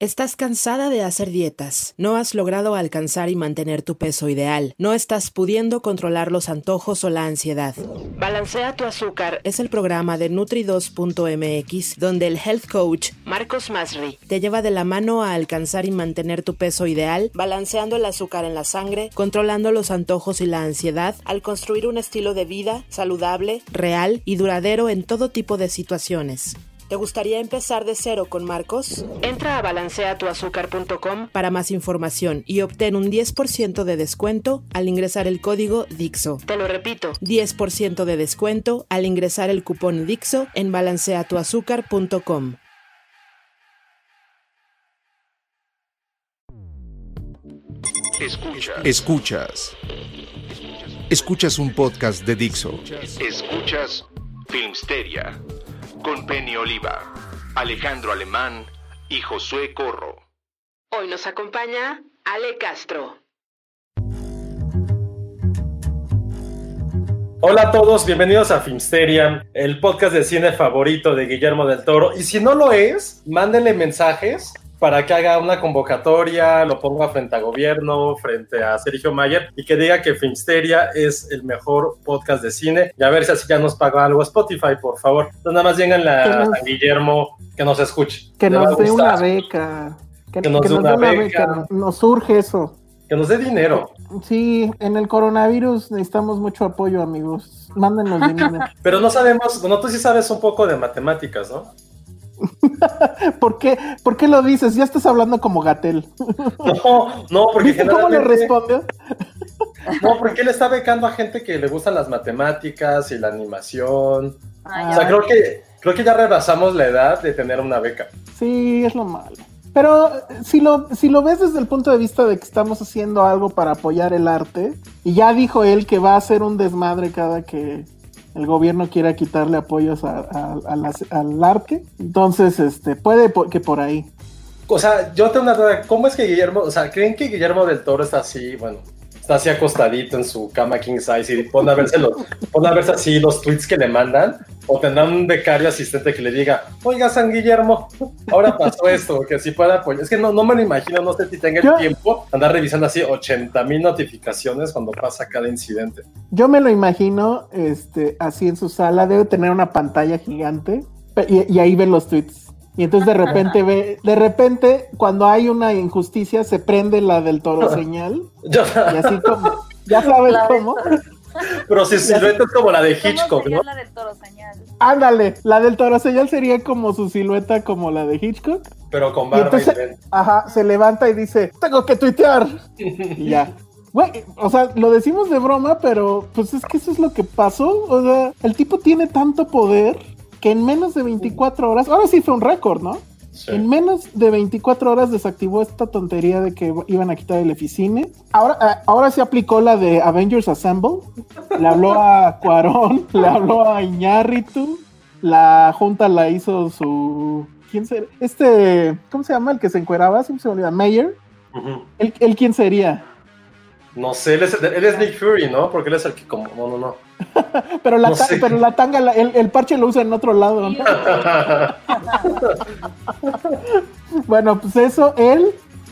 ¿Estás cansada de hacer dietas? ¿No has logrado alcanzar y mantener tu peso ideal? ¿No estás pudiendo controlar los antojos o la ansiedad? Balancea tu azúcar es el programa de Nutri2.mx donde el health coach Marcos Masri te lleva de la mano a alcanzar y mantener tu peso ideal, balanceando el azúcar en la sangre, controlando los antojos y la ansiedad, al construir un estilo de vida saludable, real y duradero en todo tipo de situaciones. ¿Te gustaría empezar de cero con Marcos? Entra a balanceatuazúcar.com para más información y obtén un 10% de descuento al ingresar el código DIXO. Te lo repito, 10% de descuento al ingresar el cupón DIXO en balanceatuazúcar.com. Escuchas. Escuchas. Escuchas un podcast de Dixo. Escuchas Filmsteria con Penny Oliva, Alejandro Alemán y Josué Corro. Hoy nos acompaña Ale Castro. Hola a todos, bienvenidos a Filmsteria, el podcast de cine favorito de Guillermo del Toro. Y si no lo es, mándenle mensajes para que haga una convocatoria, lo ponga frente a gobierno, frente a Sergio Mayer y que diga que Filmsteria es el mejor podcast de cine. Y a ver si así ya nos paga algo Spotify, por favor. Entonces nada más díganle a, nos- a Guillermo que nos escuche. Que nos dé una beca. Que, Que nos que dé una beca. beca. Nos surge eso. Que nos dé dinero. Sí, en el coronavirus necesitamos mucho apoyo, amigos. Mándenos dinero. Pero no sabemos, bueno, tú sí sabes un poco de matemáticas, ¿no? ¿Por qué, ¿Por qué lo dices? Ya estás hablando como Gatel. No, no, porque ¿Viste cómo le respondió? No, porque él está becando a gente que le gustan las matemáticas y la animación. Ah, O sea, creo que, creo que ya rebasamos la edad de tener una beca. Sí, es lo malo. Pero eh, si lo, si lo ves desde el punto de vista de que estamos haciendo algo para apoyar el arte, y ya dijo él que va a ser un desmadre cada que el gobierno quiera quitarle apoyos a- al arte, entonces este puede que por ahí. O sea, yo tengo una duda. ¿Cómo es que Guillermo, o sea, creen que Guillermo del Toro está así, bueno, está así acostadito en su cama king size y pone a verse, los, pone a verse así los tweets que le mandan? ¿O tendrá un becario asistente que le diga, oiga, San Guillermo, ahora pasó esto, que así pueda apoyar? Es que no, no me lo imagino, no sé si tenga el Yo- tiempo andar revisando así 80 mil notificaciones cuando pasa cada incidente. Yo me lo imagino este, así en su sala, debe tener una pantalla gigante y, y ahí ve los tweets. Y entonces de repente ve, de repente cuando hay una injusticia se prende la del toro señal Yo- y así como, ya sabes cómo. Pero si silueta es como la de ¿Cómo Hitchcock, ¿no? la del toro señal? Ándale, la del toro señal sería como su silueta como la de Hitchcock. Pero con barba y entonces, ajá, se levanta y dice, tengo que tuitear. Y ya. Güey, o sea, lo decimos de broma, pero pues es que eso es lo que pasó. O sea, el tipo tiene tanto poder que en menos de 24 horas, ahora sí fue un récord, ¿no? Sí. En menos de 24 horas desactivó esta tontería de que iban a quitar el Eficine. Ahora, ah, ahora se aplicó la de Avengers Assemble. Le habló a Cuarón, le habló a Iñárritu. La junta la hizo su. ¿Quién será? Este. ¿Cómo se llama el que se encueraba? Siempre se me olvida. Mayer. Ujú. ¿Él, él quién sería? No sé, él es, él es Nick Fury, ¿no? Porque él es el que como... No, no, no. Pero la, No ta- sé. pero la tanga, la- el, el parche lo usa en otro lado, ¿no? Bueno, pues eso, él.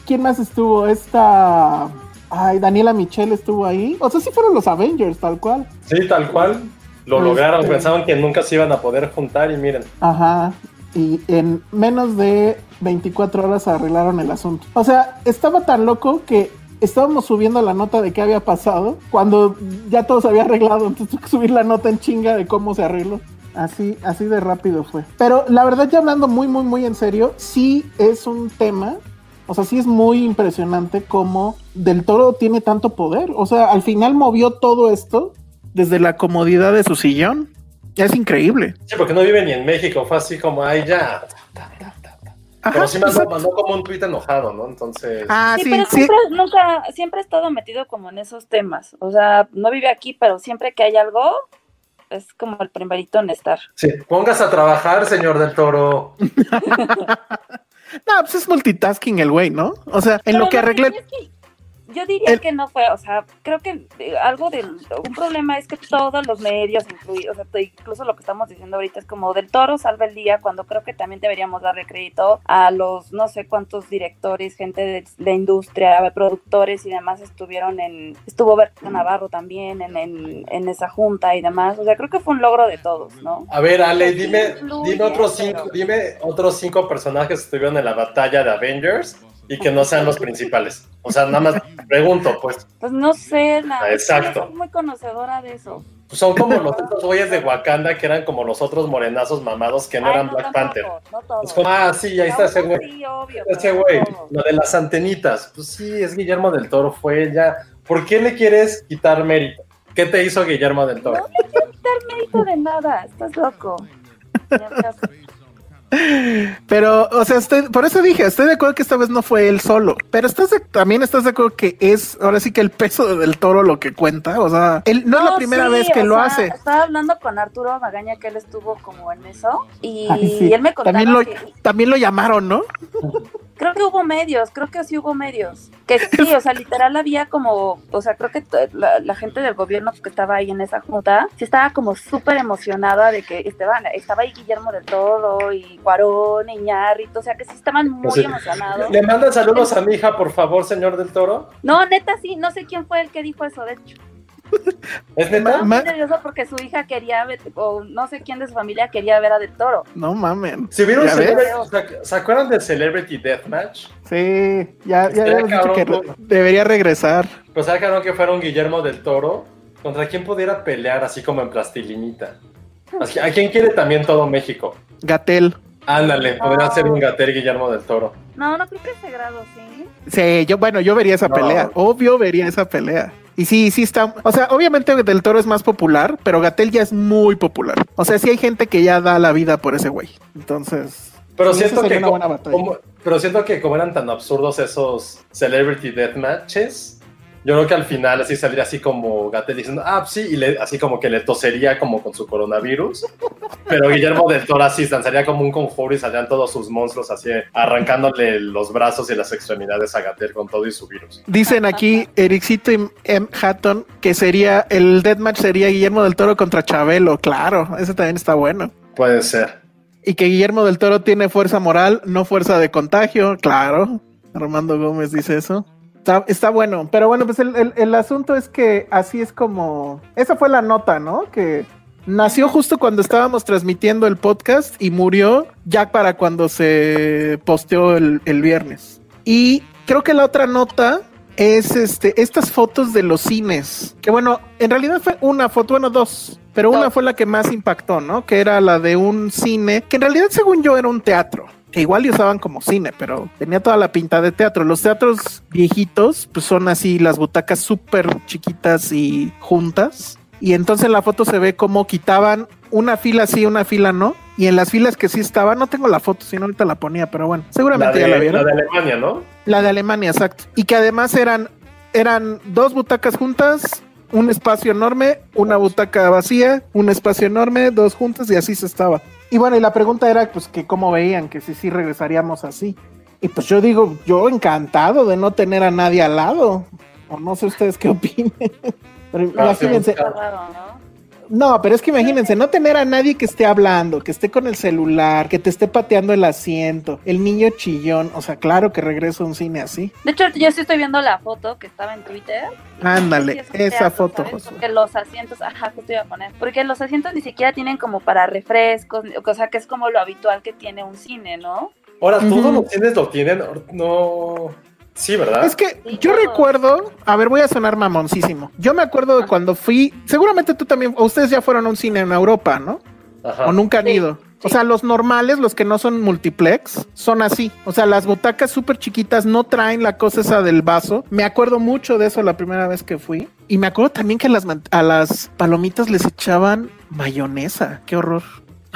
¿Quién más estuvo? Esta. Ay, Daniela Michelle estuvo ahí. O sea, sí fueron los Avengers, tal cual. Sí, tal cual. Lo Este- lograron, pensaban que nunca se iban a poder juntar y miren. Ajá. Y en menos de 24 horas arreglaron el asunto. O sea, estaba tan loco que estábamos subiendo la nota de qué había pasado cuando ya todo se había arreglado. Entonces tuve que subir la nota en chinga de cómo se arregló. Así, así de rápido fue. Pero la verdad, ya hablando muy, muy, muy en serio, sí es un tema. O sea, sí es muy impresionante cómo Del Toro tiene tanto poder. O sea, al final movió todo esto desde la comodidad de su sillón. Es increíble. Sí, porque no vive ni en México, fue así como, ay, ya. Ajá, Pero sí mandó, mandó como un tuit enojado, ¿no? Entonces, Ah, sí, sí, pero sí. siempre, nunca, siempre he estado metido como en esos temas. O sea, no vive aquí, pero siempre que hay algo, es como el primerito en estar. sí, póngase a trabajar, señor del Toro. No, pues es multitasking el güey, ¿no? O sea, en Pero lo que no, arreglé. es que yo diría El- que no fue, o sea, creo que eh, algo del, un problema es que todos los medios, incluidos, o sea, incluso lo que estamos diciendo ahorita es como del toro salva el día, cuando creo que también deberíamos darle crédito a los no sé cuántos directores, gente de la industria, productores y demás estuvieron en, estuvo Berta Navarro también en, en, en esa junta y demás, o sea, creo que fue un logro de todos, ¿no? A ver, Ale, dime, dime otros cinco, pero- dime otros cinco personajes que estuvieron en la batalla de Avengers y que no sean los principales. O sea, nada más pregunto, pues, Pues no sé, nada. Exacto. Soy muy conocedora de eso. pues son como los otros güeyes de Wakanda que eran como los otros morenazos mamados que no Ay, eran no, Black tampoco, Panther. No todos. Es como, ah, sí, ahí está ese No, güey. Sí, obvio. Ese no güey, lo de las antenitas. Pues sí, es Guillermo del Toro, fue ella. ¿Por qué le quieres quitar mérito? ¿Qué te hizo Guillermo del No Toro? le quiero quitar mérito de nada, estás loco. Pero, o sea, estoy, por eso dije, estoy de acuerdo que esta vez no fue él solo. Pero estás de- también estás de acuerdo que es ahora sí que el peso de del toro lo que cuenta. O sea, él no, es la primera sí, vez que lo sea, hace. Estaba hablando con Arturo Magaña que él estuvo como en eso y Ay, sí. él me contaba También lo, que también lo llamaron, ¿no? creo que hubo medios, creo que sí hubo medios. Que sí, o sea, literal había como, o sea, creo que la, la gente del gobierno que estaba ahí en esa junta, sí estaba como súper emocionada de que estaban, estaba ahí Guillermo del Toro y Cuarón, Iñárritu, o sea, que sí estaban muy sí. emocionados. ¿Le mandan saludos a mi hija, por favor, señor del Toro? No, neta, sí, no sé quién fue el que dijo eso, de hecho. ¿Es neta? Muy nervioso porque su hija quería ver, o no sé quién de su familia quería ver a Del Toro. No mamen. Si vieron ¿Se acuerdan de Celebrity Deathmatch? Sí, ya, ya Estaría habíamos dicho que cabrón, re- debería regresar. Pues sacaron que fueron Guillermo del Toro. ¿Contra quién pudiera pelear así como en plastilinita? Así- ¿A quién quiere también todo México? Gatel. Ándale, podría Ah. ser un Gater Guillermo del Toro. No, no creo que ese grado, sí. Sí, yo, bueno, yo vería esa No. pelea. Obvio vería esa pelea. Y sí, sí está. O sea, obviamente Del Toro es más popular, pero Gatel ya es muy popular. O sea, sí hay gente que ya da la vida por ese güey. Entonces. Pero sí, siento que una buena batalla. como, pero siento que como eran tan absurdos esos Celebrity Deathmatches, yo creo que al final así saldría así como Gatel diciendo, ah, sí, y le- así como que le tosería como con su coronavirus. Pero Guillermo del Toro así lanzaría como un conjuro y saldrían todos sus monstruos así arrancándole los brazos y las extremidades a Gatel con todo y su virus. Dicen aquí Ericito y M. Hatton que sería el deathmatch sería Guillermo del Toro contra Chabelo. Claro, ese también está bueno. Puede ser. Y que Guillermo del Toro tiene fuerza moral, no fuerza de contagio. Claro. Armando Gómez dice eso. Está, está bueno. Pero bueno, pues el, el- asunto es que así es como. Esa fue la nota, ¿no? Que nació justo cuando estábamos transmitiendo el podcast y murió ya para cuando se posteó el, el viernes. Y creo que la otra nota es este estas fotos de los cines. Que bueno, en realidad fue una foto, bueno, dos. Pero una fue la que más impactó, ¿no? Que era la de un cine, que en realidad según yo era un teatro. Que igual usaban como cine, pero tenía toda la pinta de teatro. Los teatros viejitos, pues son así las butacas súper chiquitas y juntas. Y entonces en la foto se ve como quitaban una fila sí, una fila no. Y en las filas que sí estaban, no tengo la foto, si no ahorita la ponía, pero bueno, La seguramente de, ya la vieron. la de Alemania, ¿no? La de Alemania, exacto. Y que además eran, eran dos butacas juntas, un espacio enorme, una butaca vacía, un espacio enorme, dos juntas y así se estaba. Y bueno, y la pregunta era pues que cómo veían, que si sí regresaríamos así. Y pues yo digo, yo encantado de no tener a nadie al lado. O no sé ustedes qué opinen. Pero. No, pero es que imagínense, no tener a nadie que esté hablando, que esté con el celular, que te esté pateando el asiento, el niño chillón. O sea, claro que regreso a un cine así. De hecho, yo sí estoy viendo la foto que estaba en Twitter. Ándale, Sí, es un esa teatro, foto, ¿sabes? Josué. Porque los asientos, ajá, justo iba a poner. Porque los asientos ni siquiera tienen como para refrescos, o sea, que es como lo habitual que tiene un cine, ¿no? Ahora, todos Ujú. los cines lo tienen, no... Sí, ¿verdad? Es que Sí, yo recuerdo, a ver, voy a sonar mamoncísimo. Yo me acuerdo de cuando fui, seguramente tú también, o ustedes ya fueron a un cine en Europa, ¿no? Ajá. O nunca han Sí, ido. O sea, los normales, los que no son multiplex, son así. O sea, las butacas súper chiquitas no traen la cosa esa del vaso. Me acuerdo mucho de eso la primera vez que fui. Y me acuerdo también que a las, a las palomitas les echaban mayonesa. Qué horror.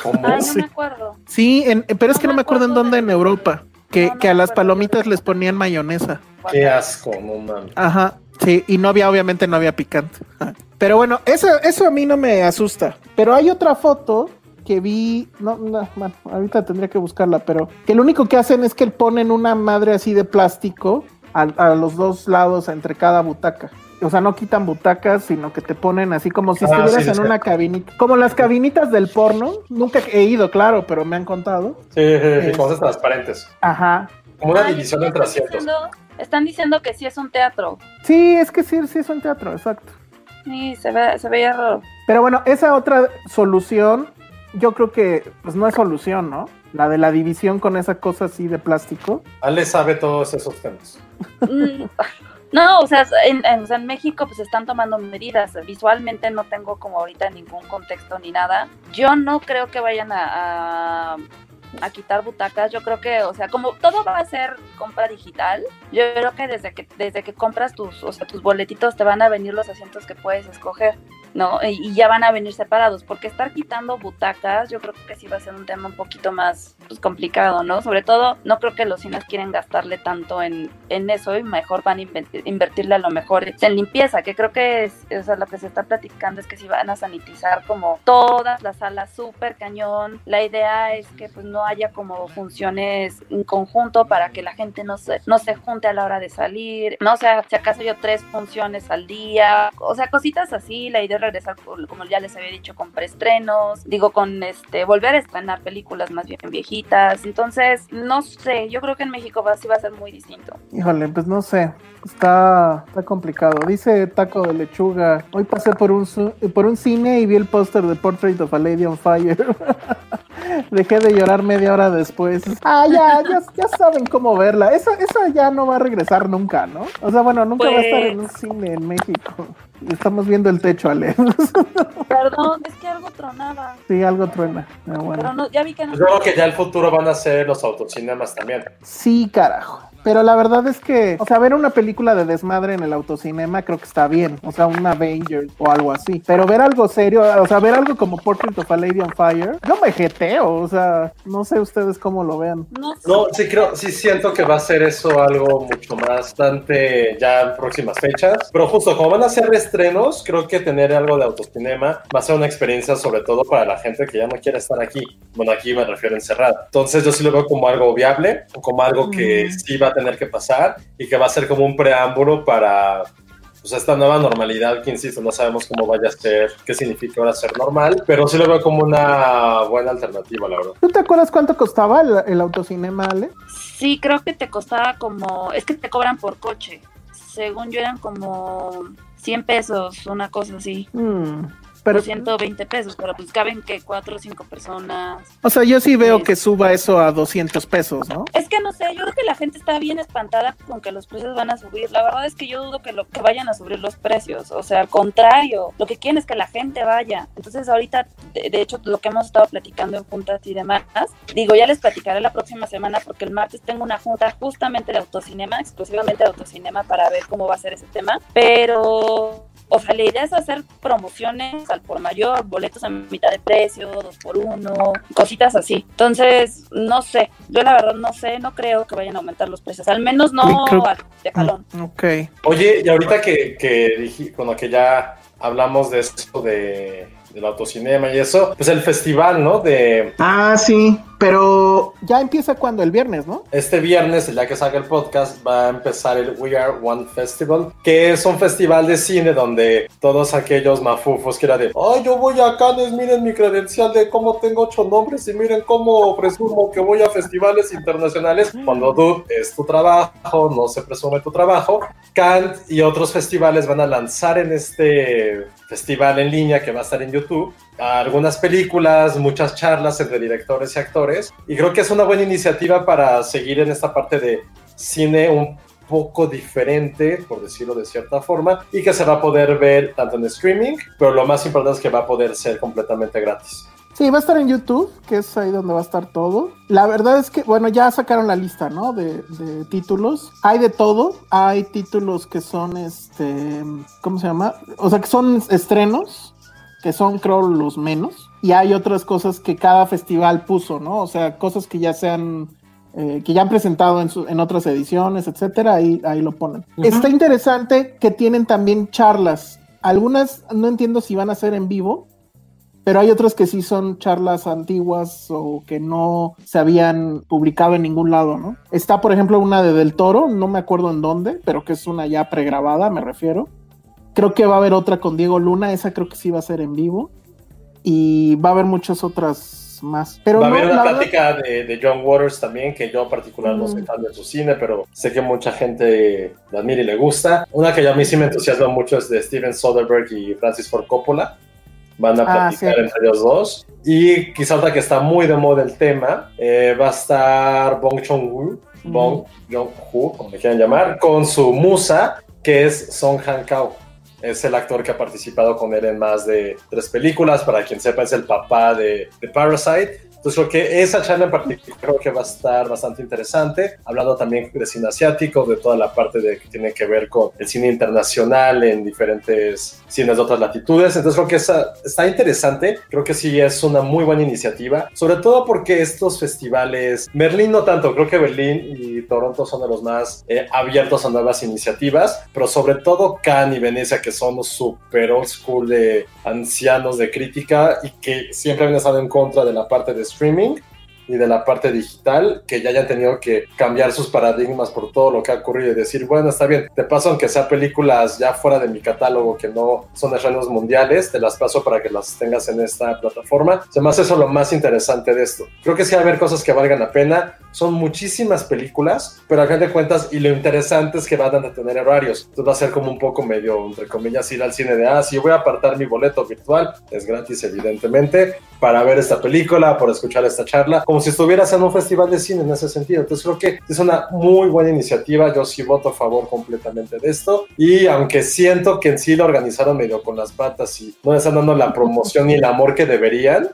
¿Cómo? Ay, no Sí. me acuerdo. Sí, en- pero es que no me acuerdo en dónde de en. Europa. Que, No, no que a las palomitas les ponían mayonesa. Qué asco, no mames. Ajá, sí, y no había, obviamente no había picante. Pero bueno, eso, eso a mí no me asusta. Pero hay otra foto que vi, no, no, bueno, ahorita tendría que buscarla, pero que lo único que hacen es que ponen una madre así de plástico a, a los dos lados entre cada butaca. O sea, no quitan butacas, sino que te ponen así como si Ah, estuvieras sí, en sí. una cabinita. Como las cabinitas del porno. Nunca he ido, claro, pero me han contado. Sí, sí, sí, Es- cosas transparentes. Ajá. Como una Ay, división entre están asientos. diciendo- Están diciendo que sí es un teatro. Sí, es que sí, sí es un teatro, exacto. Sí, se, ve, se veía raro. Pero bueno, esa otra solución, yo creo que pues no es solución, ¿no? La de la división con esa cosa así de plástico. Ale sabe todos esos temas. No, o sea, en, en- o sea, en México pues están tomando medidas. Visualmente no tengo como ahorita ningún contexto ni nada. Yo no creo que vayan a, a, a quitar butacas. Yo creo que, o sea, como todo va a ser compra digital, yo creo que desde que desde que compras tus, o sea, tus boletitos te van a venir los asientos que puedes escoger. ¿No? Y, ya van a venir separados, porque estar quitando butacas, yo creo que sí va a ser un tema un poquito más pues, complicado, ¿no? Sobre todo, no creo que los cines quieren gastarle tanto en, en eso y mejor van a invertirle a lo mejor en limpieza, que creo que es, o sea, lo que se está platicando es que si van a sanitizar como todas las salas súper cañón. La idea es que pues no haya como funciones en conjunto para que la gente no se, no se junte a la hora de salir, no o sea, si acaso yo tres funciones al día, o sea, cositas así, la idea regresar, como ya les había dicho, con preestrenos, digo, con este, volver a estrenar películas más bien viejitas, entonces, no sé, yo creo que en México va, sí va a ser muy distinto. Híjole, pues no sé. Está, está complicado. Dice Taco de Lechuga. Hoy pasé por un, por un cine y vi el póster de Portrait of a Lady on Fire. Dejé de llorar media hora después. Ah, ya, ya, ya saben cómo verla. Esa, esa ya no va a regresar nunca, ¿no? O sea, bueno, nunca va a estar en un cine en México. Estamos viendo el techo, Ale. Perdón, es que algo tronaba, sí, algo truena. Pero pero bueno. no, ya vi que no. Pues yo creo que ya el futuro van a ser los autocinemas también. Sí, carajo. Pero la verdad es que, o sea, ver una película de desmadre en el autocinema creo que está bien. O sea, un Avengers o algo así. Pero ver algo serio, o sea, ver algo como Portrait of a Lady on Fire, yo me jeteo. O sea, no sé ustedes cómo lo vean. No sé. No, sí creo, sí siento que va a ser eso algo mucho más bastante ya en próximas fechas. Pero justo como van a ser estrenos, creo que tener algo de autocinema va a ser una experiencia sobre todo para la gente que ya no quiere estar aquí. Bueno, aquí me refiero encerrada. Entonces yo sí lo veo como algo viable, o como algo que Mm. sí va a tener que pasar y que va a ser como un preámbulo para pues esta nueva normalidad que insisto, no sabemos cómo vaya a ser, qué significa ahora ser normal, pero sí lo veo como una buena alternativa, la verdad. ¿Tú te acuerdas cuánto costaba el, el autocinema, Ale? Sí, creo que te costaba como, es que te cobran por coche. Según yo eran como 100 pesos, una cosa así. Mm, Pero pero, 120 pesos, pero pues caben que cuatro o cinco personas. o sea, yo sí veo Sí. que suba eso a 200 pesos, ¿no? Es que no sé, yo creo que la gente está bien espantada con que los precios van a subir. La verdad es que yo dudo que lo que vayan a subir los precios. O sea, al contrario, lo que quieren es que la gente vaya. Entonces ahorita, de, de hecho, lo que hemos estado platicando en juntas y demás, digo, ya les platicaré la próxima semana porque el martes tengo una junta justamente de autocinema, exclusivamente de autocinema para ver cómo va a ser ese tema. Pero o sea, la idea es hacer promociones al por mayor, boletos a mitad de precio, dos por uno, cositas así. Entonces, no sé, yo la verdad no sé, no creo que vayan a aumentar los precios, al menos no Creo- al- de jalón. Ok. Oye, y ahorita que, que dije, con lo que ya hablamos de esto de del autocinema y eso, pues el festival, ¿no? De... Ah, sí, pero ya empieza cuando el viernes, ¿no? Este viernes, el día que salga el podcast, va a empezar el We Are One Festival, que es un festival de cine donde todos aquellos mafufos que era de, ay, yo voy a Cannes, miren mi credencial de cómo tengo ocho nombres y miren cómo presumo que voy a festivales internacionales, cuando tú es tu trabajo, no se presume tu trabajo, Cannes y otros festivales van a lanzar en este festival en línea que va a estar en YouTube algunas películas, muchas charlas entre directores y actores. Y creo que es una buena iniciativa para seguir en esta parte de cine un poco diferente, por decirlo de cierta forma, y que se va a poder ver tanto en streaming, pero lo más importante es que va a poder ser completamente gratis. Sí, va a estar en YouTube, que es ahí donde va a estar todo. La verdad es que, bueno, ya sacaron la lista, ¿no? De, de, títulos. Hay de todo. Hay títulos que son, este, ¿cómo se llama? O sea, que son estrenos que son creo los menos, y hay otras cosas que cada festival puso, ¿no? O sea, cosas que ya sean, eh, que ya han presentado en, en otras ediciones, etcétera, ahí, ahí lo ponen. Está interesante que tienen también charlas. Algunas no entiendo si van a ser en vivo, pero hay otras que sí son charlas antiguas o que no se habían publicado en ningún lado, ¿no? Está, por ejemplo, una de Del Toro, no me acuerdo en dónde, pero que es una ya pregrabada, me refiero Creo que va a haber otra con Diego Luna, esa creo que sí va a ser en vivo. Y va a haber muchas otras más. Pero va a haber una plática de, John Waters también, que yo particular no soy fan de su cine, pero sé que mucha gente la admira y le gusta. Una que a mí sí me entusiasma mucho es de Steven Soderbergh y Francis Ford Coppola. Van a ah, platicar entre ellos dos. Y quizá otra que está muy de moda el tema, eh, va a estar Bong Joon-ho, Bong Joon-ho, como le quieran llamar, con su musa, que es Song Han-kao es el actor que ha participado con él en más de tres películas. Para quien sepa, es el papá de, de Parasite. Entonces creo que esa charla en particular creo que va a estar bastante interesante, hablando también de cine asiático, de toda la parte de que tiene que ver con el cine internacional en diferentes cines de otras latitudes. Entonces creo que esa, está interesante, creo que sí es una muy buena iniciativa, sobre todo porque estos festivales, Berlín no tanto, creo que Berlín y Toronto son de los más eh, abiertos a nuevas iniciativas, pero sobre todo Cannes y Venecia, que son los super old school de ancianos de crítica y que siempre han estado en contra de la parte de streaming y de la parte digital, que ya hayan tenido que cambiar sus paradigmas por todo lo que ha ocurrido y decir, bueno, está bien, te paso aunque sea películas ya fuera de mi catálogo que no son estrenos mundiales, te las paso para que las tengas en esta plataforma. Se me hace eso lo más interesante de esto. Creo que sí va a haber cosas que valgan la pena. Son muchísimas películas, pero al fin de cuentas, y lo interesante es que van a tener horarios. Entonces va a ser como un poco medio, entre comillas, ir al cine de, ah, si yo voy a apartar mi boleto virtual, es gratis evidentemente, para ver esta película, por escuchar esta charla, como si estuvieras en un festival de cine en ese sentido. Entonces creo que es una muy buena iniciativa. Yo sí voto a favor completamente de esto. Y aunque siento que en sí lo organizaron medio con las patas y no están dando la promoción y el amor que deberían,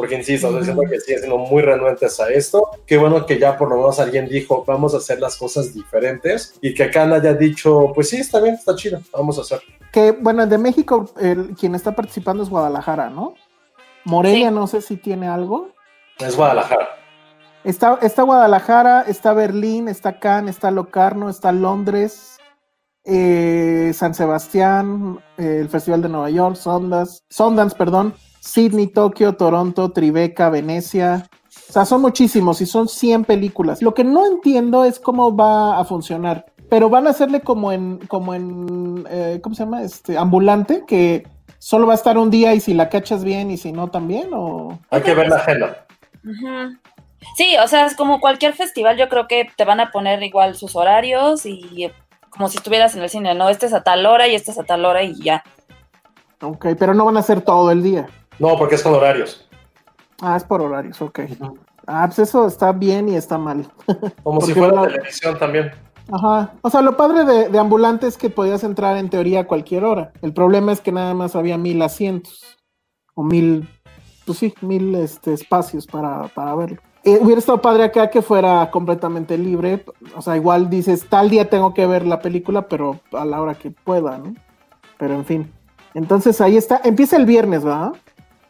porque insisto, uh siento que siguen siendo muy renuentes a esto. Qué bueno que ya por lo menos alguien dijo, vamos a hacer las cosas diferentes y que Khan haya dicho, pues sí, está bien, está chido, vamos a hacer. Que bueno, de México, el, quien está participando es Guadalajara, ¿no? Morelia, no sé si tiene algo. Es Guadalajara. Está, está Guadalajara, está Berlín, está Cannes, está Locarno, está Londres, eh, San Sebastián, eh, el Festival de Nueva York, Sundance, Sundance, perdón, Sydney, Tokio, Toronto, Tribeca, Venecia. O sea, son muchísimos y son 100 películas. Lo que no entiendo es cómo va a funcionar. Pero van a hacerle como en, como en, eh, ¿cómo se llama? Este, ambulante, que solo va a estar un día y si la cachas bien y si no también, o... Hay que ver la agenda. Sí, o sea, es como cualquier festival, yo creo que te van a poner igual sus horarios y como si estuvieras en el cine, ¿no? Este es a tal hora y este es a tal hora y ya. Ok, pero no van a ser todo el día. No, porque es con horarios. Ah, es por horarios, ok. Ah, pues eso está bien y está mal. Como si fuera televisión también. Ajá. O sea, lo padre de, de, ambulante es que podías entrar en teoría a cualquier hora. El problema es que nada más había mil asientos. O mil, pues sí, mil este, espacios para, para verlo. Eh, hubiera estado padre acá que fuera completamente libre. O sea, igual dices, tal día tengo que ver la película, pero a la hora que pueda, ¿no? Pero en fin. Entonces ahí está. Empieza el viernes, ¿verdad?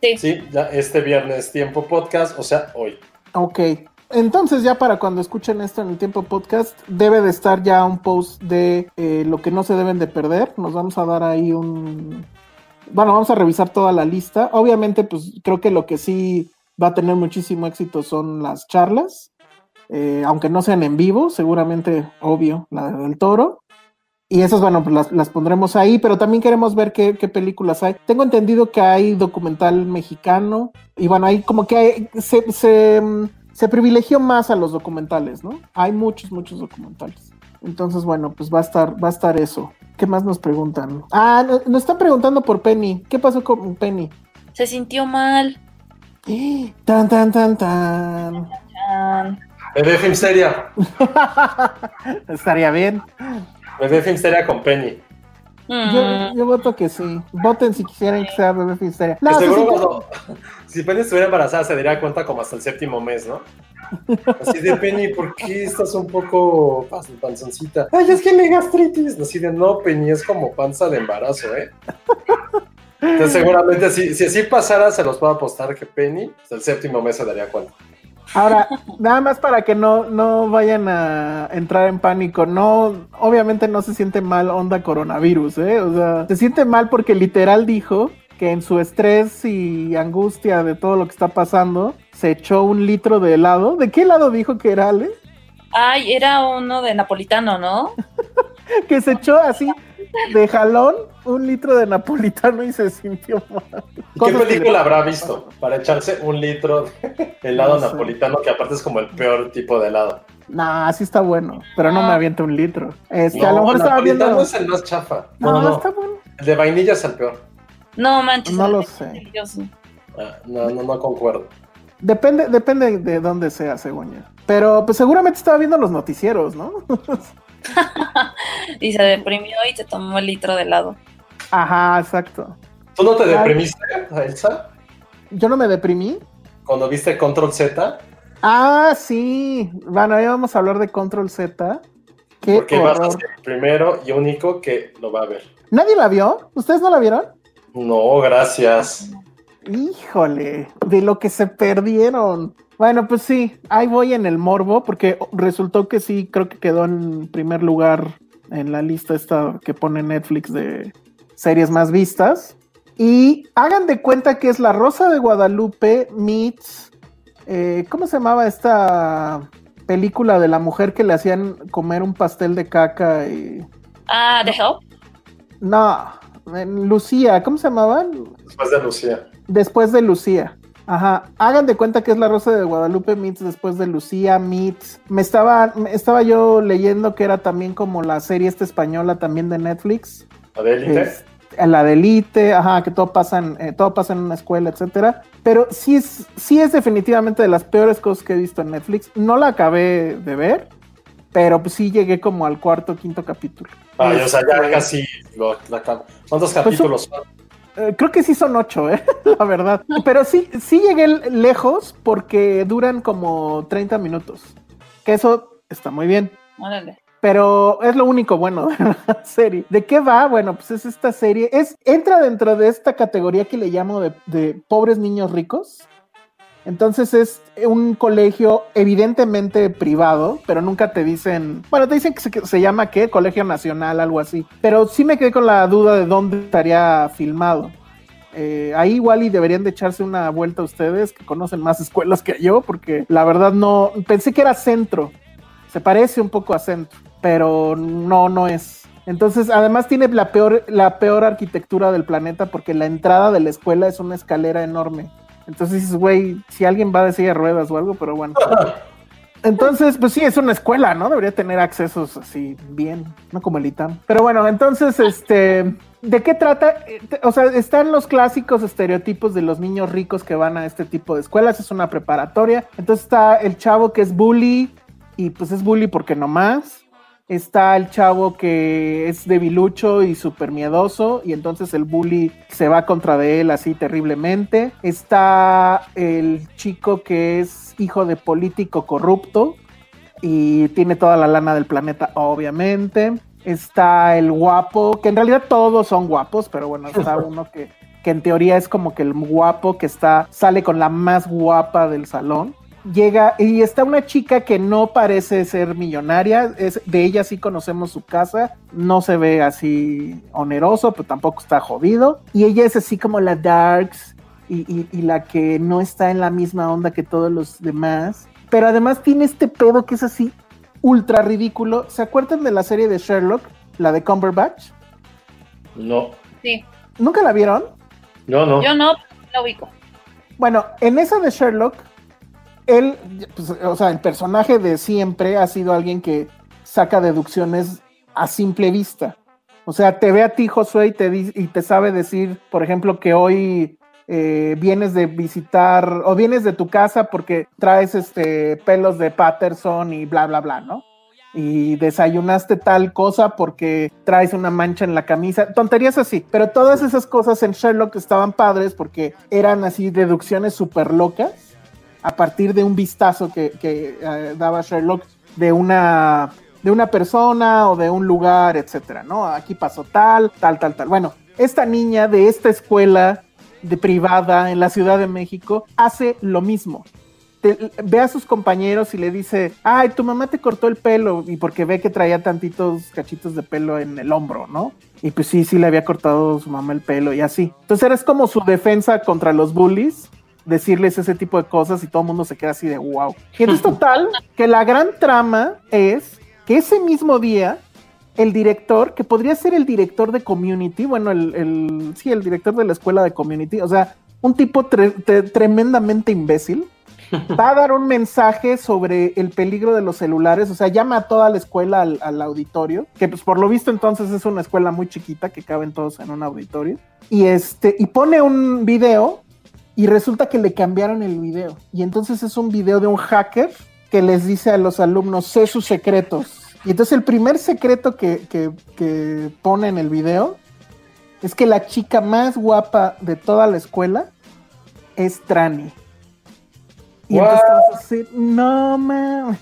Sí. Sí, ya este viernes tiempo podcast, o sea, hoy. Ok. Entonces ya para cuando escuchen esto en el tiempo podcast, debe de estar ya un post de eh, lo que no se deben de perder. Nos vamos a dar ahí un, bueno, vamos a revisar toda la lista. Obviamente, pues creo que lo que sí va a tener muchísimo éxito son las charlas, eh, aunque no sean en vivo, seguramente, obvio, la del toro. Y esas, bueno, pues las, las pondremos ahí, pero también queremos ver qué, qué, películas hay. Tengo entendido que hay documental mexicano, y bueno, hay como que hay, se, se, se privilegió más a los documentales, ¿no? Hay muchos, muchos documentales. Entonces, bueno, pues va a estar, va a estar eso. ¿Qué más nos preguntan? Ah, nos, nos están preguntando por Penny. ¿Qué pasó con Penny? Se sintió mal. Tan, tan, tan, tan. Bebé Filmsteria. Estaría bien. Bebé Filmsteria con Penny. Yo, yo, voto que sí. Voten si quisieran que sea bebé Filmsteria. No, seguro sí, cuando, si Penny estuviera embarazada se daría cuenta como hasta el séptimo mes, ¿no? Así de Penny, ¿por qué estás un poco panzoncita? Ay, es que me gastritis. Así de no, Penny, es como panza de embarazo, ¿eh? Entonces seguramente si, si así pasara, se los puedo apostar que Penny, hasta el séptimo mes se daría cuenta. Ahora, nada más para que no, no vayan a entrar en pánico, no, obviamente no se siente mal onda coronavirus, ¿eh? O sea, se siente mal porque literal dijo que en su estrés y angustia de todo lo que está pasando, se echó un litro de helado. ¿De qué helado dijo que era, Ale? Ay, era uno de napolitano, ¿no? que se echó así de jalón un litro de napolitano y se sintió mal. ¿Qué película habrá visto para echarse un litro de helado no sé. napolitano que aparte es como el peor tipo de helado? Nah, así está bueno, pero no, me avienta un litro. Este, no, a lo mejor estaba viendo. es el más chafa. No, no, no, está bueno. El de vainilla es el peor. No, manches. No lo sé. Ah, no, no, no concuerdo. Depende, depende de dónde sea, según yo. Pero pues seguramente estaba viendo los noticieros, ¿no? y se deprimió y se tomó el litro de helado. Ajá, exacto. ¿Tú no te deprimiste, Elsa? Yo no me deprimí. Cuando viste Control Z. Ah, sí. Bueno, ahí vamos a hablar de Control Z. Qué Porque horror. vas a ser el primero y único que lo va a ver. ¿Nadie la vio? ¿Ustedes no la vieron? No, gracias. Híjole, de lo que se perdieron. Bueno, pues sí, ahí voy en el morbo, porque resultó que sí, creo que quedó en primer lugar en la lista esta que pone Netflix de series más vistas. Y hagan de cuenta que es La Rosa de Guadalupe meets. Eh, ¿Cómo se llamaba esta película de la mujer que le hacían comer un pastel de caca? Y... Ah, The Help. No, Lucía, ¿cómo se llamaba? Después de Lucía. Después de Lucía. Ajá, hagan de cuenta que es la Rosa de Guadalupe Meets después de Lucía Meets. Me estaba, me estaba yo leyendo que era también como la serie esta española también de Netflix. ¿La de Elite? Es, la de Elite, ajá, que todo pasa, en, eh, todo pasa en una escuela, etcétera. Pero sí es, sí es definitivamente de las peores cosas que he visto en Netflix. No la acabé de ver, pero pues sí llegué como al cuarto, quinto capítulo. Ay, este, o sea, ya casi lo, la, ¿Cuántos capítulos pues, son? Eh, creo que sí son ocho, ¿eh? la verdad. Pero sí, sí llegué lejos porque duran como 30 minutos. Que eso está muy bien. Órale. Pero es lo único bueno de la serie. ¿De qué va? Bueno, pues es esta serie. Es, entra dentro de esta categoría que le llamo de, de pobres niños ricos. Entonces es un colegio evidentemente privado, pero nunca te dicen, bueno, te dicen que se, llama qué, Colegio Nacional, algo así. Pero sí me quedé con la duda de dónde estaría filmado. Eh, ahí igual y deberían de echarse una vuelta ustedes que conocen más escuelas que yo, porque la verdad no, pensé que era centro. Se parece un poco a centro, pero no, no es. Entonces, además tiene la peor, la peor arquitectura del planeta porque la entrada de la escuela es una escalera enorme. Entonces güey, si alguien va de silla de ruedas o algo, pero bueno. Entonces, pues sí, es una escuela, ¿no? Debería tener accesos así bien, no como el ITAM. Pero bueno, entonces, este, ¿de qué trata? O sea, están los clásicos estereotipos de los niños ricos que van a este tipo de escuelas, es una preparatoria. Entonces está el chavo que es bully y pues es bully porque no más. Está el chavo que es debilucho y súper miedoso y entonces el bully se va contra de él así terriblemente. Está el chico que es hijo de político corrupto y tiene toda la lana del planeta, obviamente. Está el guapo, que en realidad todos son guapos, pero bueno, está uno que, que en teoría es como que el guapo que está, sale con la más guapa del salón llega y está una chica que no parece ser millonaria, es, de ella sí conocemos su casa, no se ve así oneroso, pero tampoco está jodido, y ella es así como la Darks y, y la que no está en la misma onda que todos los demás, pero además tiene este pedo que es así ultra ridículo. ¿Se acuerdan de la serie de Sherlock, la de Cumberbatch? No. Sí. ¿Nunca la vieron? No, no. Yo no, la ubico. Bueno, en esa de Sherlock, él, pues, o sea, el personaje de siempre ha sido alguien que saca deducciones a simple vista. O sea, te ve a ti, Josué, y te, y te sabe decir, por ejemplo, que hoy eh, vienes de visitar o vienes de tu casa porque traes este pelos de Patterson y bla, bla, bla, ¿no? Y desayunaste tal cosa porque traes una mancha en la camisa, tonterías así, pero todas esas cosas en Sherlock estaban padres porque eran así deducciones súper locas a partir de un vistazo que, uh, daba Sherlock de una de una persona o de un lugar, etcétera, ¿no? Aquí pasó tal, tal, tal, tal. Bueno, esta niña de esta escuela de privada en la Ciudad de México hace lo mismo. Ve a sus compañeros y le dice, ay, tu mamá te cortó el pelo y porque ve que traía tantitos cachitos de pelo en el hombro, ¿no? Y pues sí, sí le había cortado su mamá el pelo y así. Entonces eres como su defensa contra los bullies, decirles ese tipo de cosas y todo el mundo se queda así de wow. Y entonces total, que la gran trama es que ese mismo día el director, que podría ser el director de Community, bueno, el, el sí, el director de la escuela de Community, o sea, un tipo tre tre tremendamente imbécil, va a dar un mensaje sobre el peligro de los celulares, o sea, llama a toda la escuela al, al, auditorio, que pues por lo visto entonces es una escuela muy chiquita que caben todos en un auditorio, y este, y pone un video y resulta que le cambiaron el video, y entonces es un video de un hacker que les dice a los alumnos, sé sus secretos. Y entonces el primer secreto que, que, que, pone en el video es que la chica más guapa de toda la escuela es Trani. Y What? entonces así, no mames.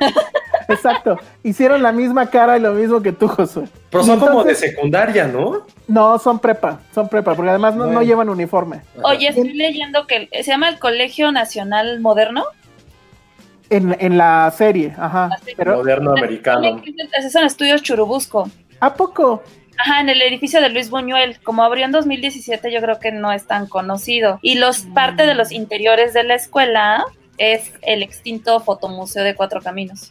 Exacto. Hicieron la misma cara y lo mismo que tú, Josué. Pero son entonces, como de secundaria, ¿no? No, son prepa, son prepa, porque además no, bueno. no llevan uniforme. Oye, estoy leyendo que se llama el Colegio Nacional Moderno. En, en, la serie, ajá. La serie. Pero, Moderno americano. Esos son estudios Churubusco. ¿A poco? Ajá, en el edificio de Luis Buñuel. Como abrió en 2017, yo creo que no es tan conocido. Y los mm. parte de los interiores de la escuela es el extinto Fotomuseo de Cuatro Caminos.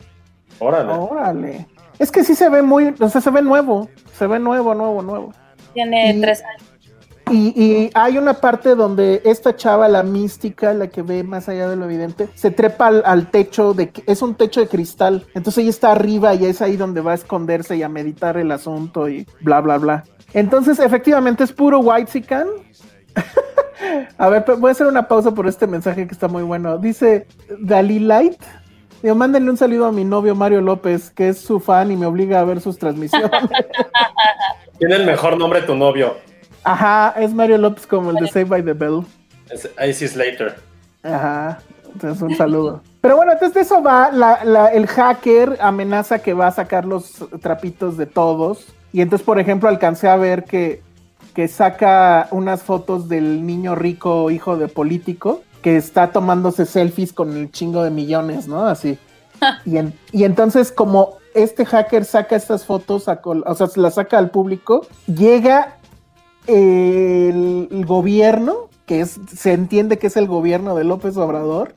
Órale. Órale. Es que sí se ve muy, o sea, se ve nuevo. Se ve nuevo, nuevo, nuevo. Tiene y, tres años. Y, hay una parte donde esta chava, la mística, la que ve más allá de lo evidente, se trepa al, techo de es un techo de cristal. Entonces ella está arriba y es ahí donde va a esconderse y a meditar el asunto y bla bla bla. Entonces, efectivamente, es puro white sican. a ver, voy a hacer una pausa por este mensaje que está muy bueno. Dice Dalí Light. Mándenle un saludo a mi novio Mario López, que es su fan y me obliga a ver sus transmisiones. Tiene el mejor nombre tu novio. Ajá, es Mario López como el de Save by the Bell. Es Icy Slater. Ajá, entonces un saludo. Pero bueno, entonces de eso va, la, la, el hacker amenaza que va a sacar los trapitos de todos. Y entonces, por ejemplo, alcancé a ver que, que saca unas fotos del niño rico, hijo de político, que está tomándose selfies con el chingo de millones, ¿no? Así. y, en, y entonces, como este hacker saca estas fotos, a, o sea, se las saca al público, llega el, gobierno, que es, se entiende que es el gobierno de López Obrador,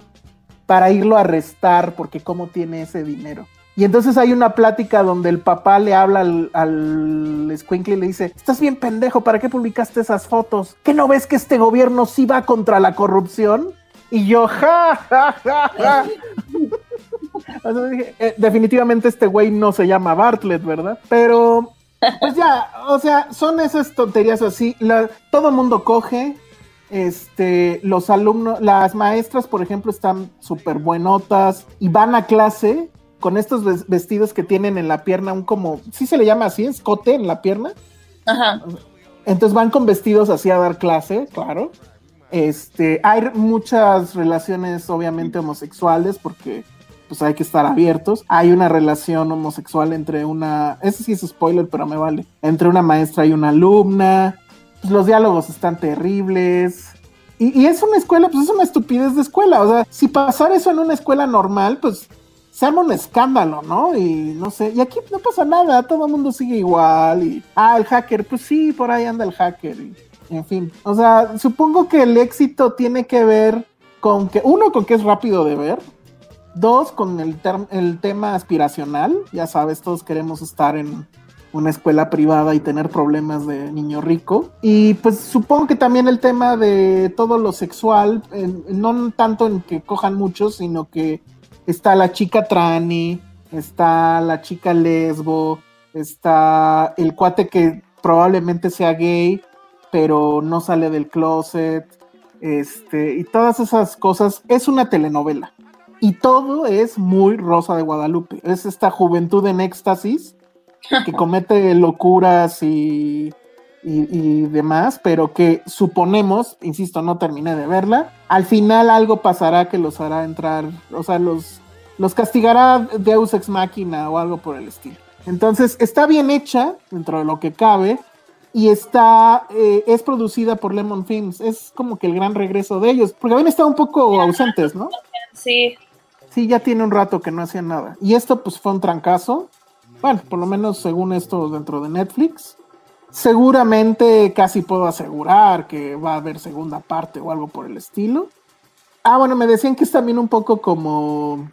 para irlo a arrestar, porque cómo tiene ese dinero. Y entonces hay una plática donde el papá le habla al, al Squinkle y le dice, estás bien pendejo, ¿para qué publicaste esas fotos? ¿Qué no ves que este gobierno sí va contra la corrupción? Y yo, ja, ja, ja, ja. Dije, eh, definitivamente este güey no se llama Bartlett, ¿verdad? Pero pues ya, o sea, son esas tonterías así. La, todo mundo coge. Este, los alumnos, las maestras, por ejemplo, están súper buenotas y van a clase con estos vestidos que tienen en la pierna, un como, sí se le llama así, escote en la pierna. Ajá. Entonces van con vestidos así a dar clase, claro. Este, hay muchas relaciones, obviamente, homosexuales, porque pues hay que estar abiertos. Hay una relación homosexual entre una, ese sí es spoiler, pero me vale, entre una maestra y una alumna. Pues los diálogos están terribles. Y, es una escuela, pues es una estupidez de escuela. O sea, si pasara eso en una escuela normal, pues se arma un escándalo, ¿no? Y no sé, y aquí no pasa nada, todo el mundo sigue igual. Y, ah, el hacker, pues sí, por ahí anda el hacker. Y, en fin, o sea, supongo que el éxito tiene que ver con que, uno, con que es rápido de ver. Dos, con el, tema aspiracional. Ya sabes, todos queremos estar en una escuela privada y tener problemas de niño rico. Y pues supongo que también el tema de todo lo sexual, no tanto en que cojan muchos, sino que está la chica trani, está la chica lesbo, está el cuate que probablemente sea gay, pero no sale del closet, este, y todas esas cosas. Es una telenovela. Y todo es muy Rosa de Guadalupe. Es esta juventud en éxtasis que comete locuras y, y, y demás, pero que suponemos, insisto, no terminé de verla. Al final algo pasará que los hará entrar, o sea, los, los castigará Deus Ex Machina o algo por el estilo. Entonces, está bien hecha dentro de lo que cabe y está eh, es producida por Lemon Films. Es como que el gran regreso de ellos, porque habían estado un poco ausentes, ¿no? Sí, Sí, ya tiene un rato que no hacían nada. Y esto pues fue un trancazo. Bueno, por lo menos según esto dentro de Netflix. Seguramente casi puedo asegurar que va a haber segunda parte o algo por el estilo. Ah, bueno, me decían que es también un poco como...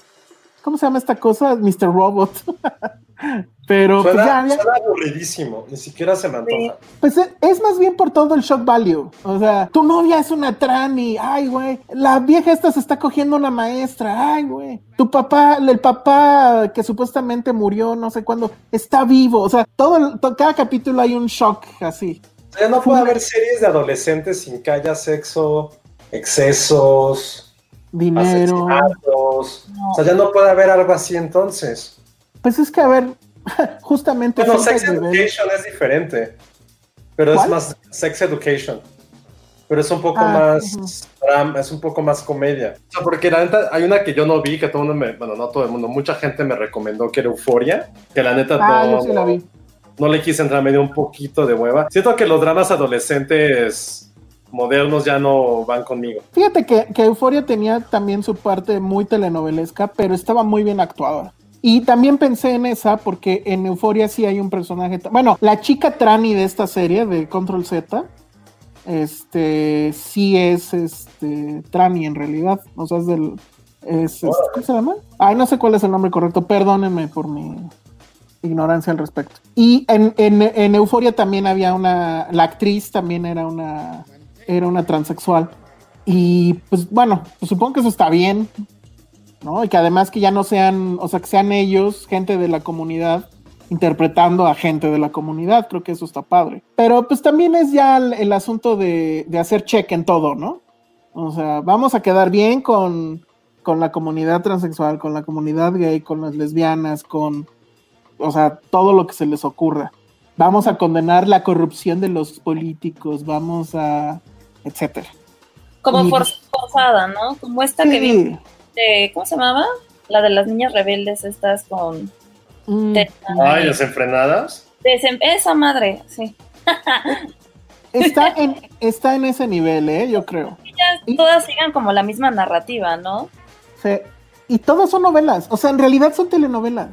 ¿Cómo se llama esta cosa? Mr. Robot. Pero pues, Suena, ya, ya- suena aburridísimo, ni siquiera se me antoja. pues eh, es más bien por todo el shock value. O sea, tu novia es una trani, ay, güey. La vieja esta se está cogiendo una maestra, ay, güey. Tu papá, el papá que supuestamente murió, no sé cuándo, está vivo. O sea, todo, el- to- cada capítulo hay un shock así. O sea, no puede haber series de adolescentes sin que haya sexo, excesos, Dinero. asesinatos. O sea, ya no puede haber algo así entonces. Pues es que, a ver, justamente. Bueno, Sex Education es diferente. Pero ¿Cuál? es más Sex Education. Pero es un poco Ah, más drama, es un poco más comedia. O sea, porque la neta, hay una que yo no vi, que todo el mundo me, bueno, no todo el mundo, mucha gente me recomendó que era Euforia, que la neta Ah, no, yo sí la vi. no le quise entrar, me dio un poquito de hueva. Siento que los dramas adolescentes modernos ya no van conmigo. Fíjate que, que Euforia tenía también su parte muy telenovelesca, pero estaba muy bien actuada. Y también pensé en esa porque en Euforia sí hay un personaje. Bueno, la chica Trani de esta serie de Control Z, este, sí es este Trani en realidad. O sea, es del. Es, este, ¿Cómo se llama? Ay, no sé cuál es el nombre correcto. Perdónenme por mi ignorancia al respecto. Y en, en, en Euforia también había una. La actriz también era una. Era una transexual. Y pues bueno, pues supongo que eso está bien. ¿no? Y que además que ya no sean, o sea, que sean ellos, gente de la comunidad, interpretando a gente de la comunidad, creo que eso está padre. Pero pues también es ya el, el asunto de, de hacer check en todo, ¿no? O sea, vamos a quedar bien con, con la comunidad transexual, con la comunidad gay, con las lesbianas, con, o sea, todo lo que se les ocurra. Vamos a condenar la corrupción de los políticos, vamos a, etcétera. como Y- for- forzada, ¿no? Como esta que vi de, ¿cómo se llamaba? La de las niñas rebeldes estas con... Mm. de- Ay, desenfrenadas. desem- esa madre, sí. Está en, está en ese nivel, ¿eh? Yo creo. Ellas todas sigan como la misma narrativa, ¿no? Sí. Y todas son novelas. O sea, en realidad son telenovelas.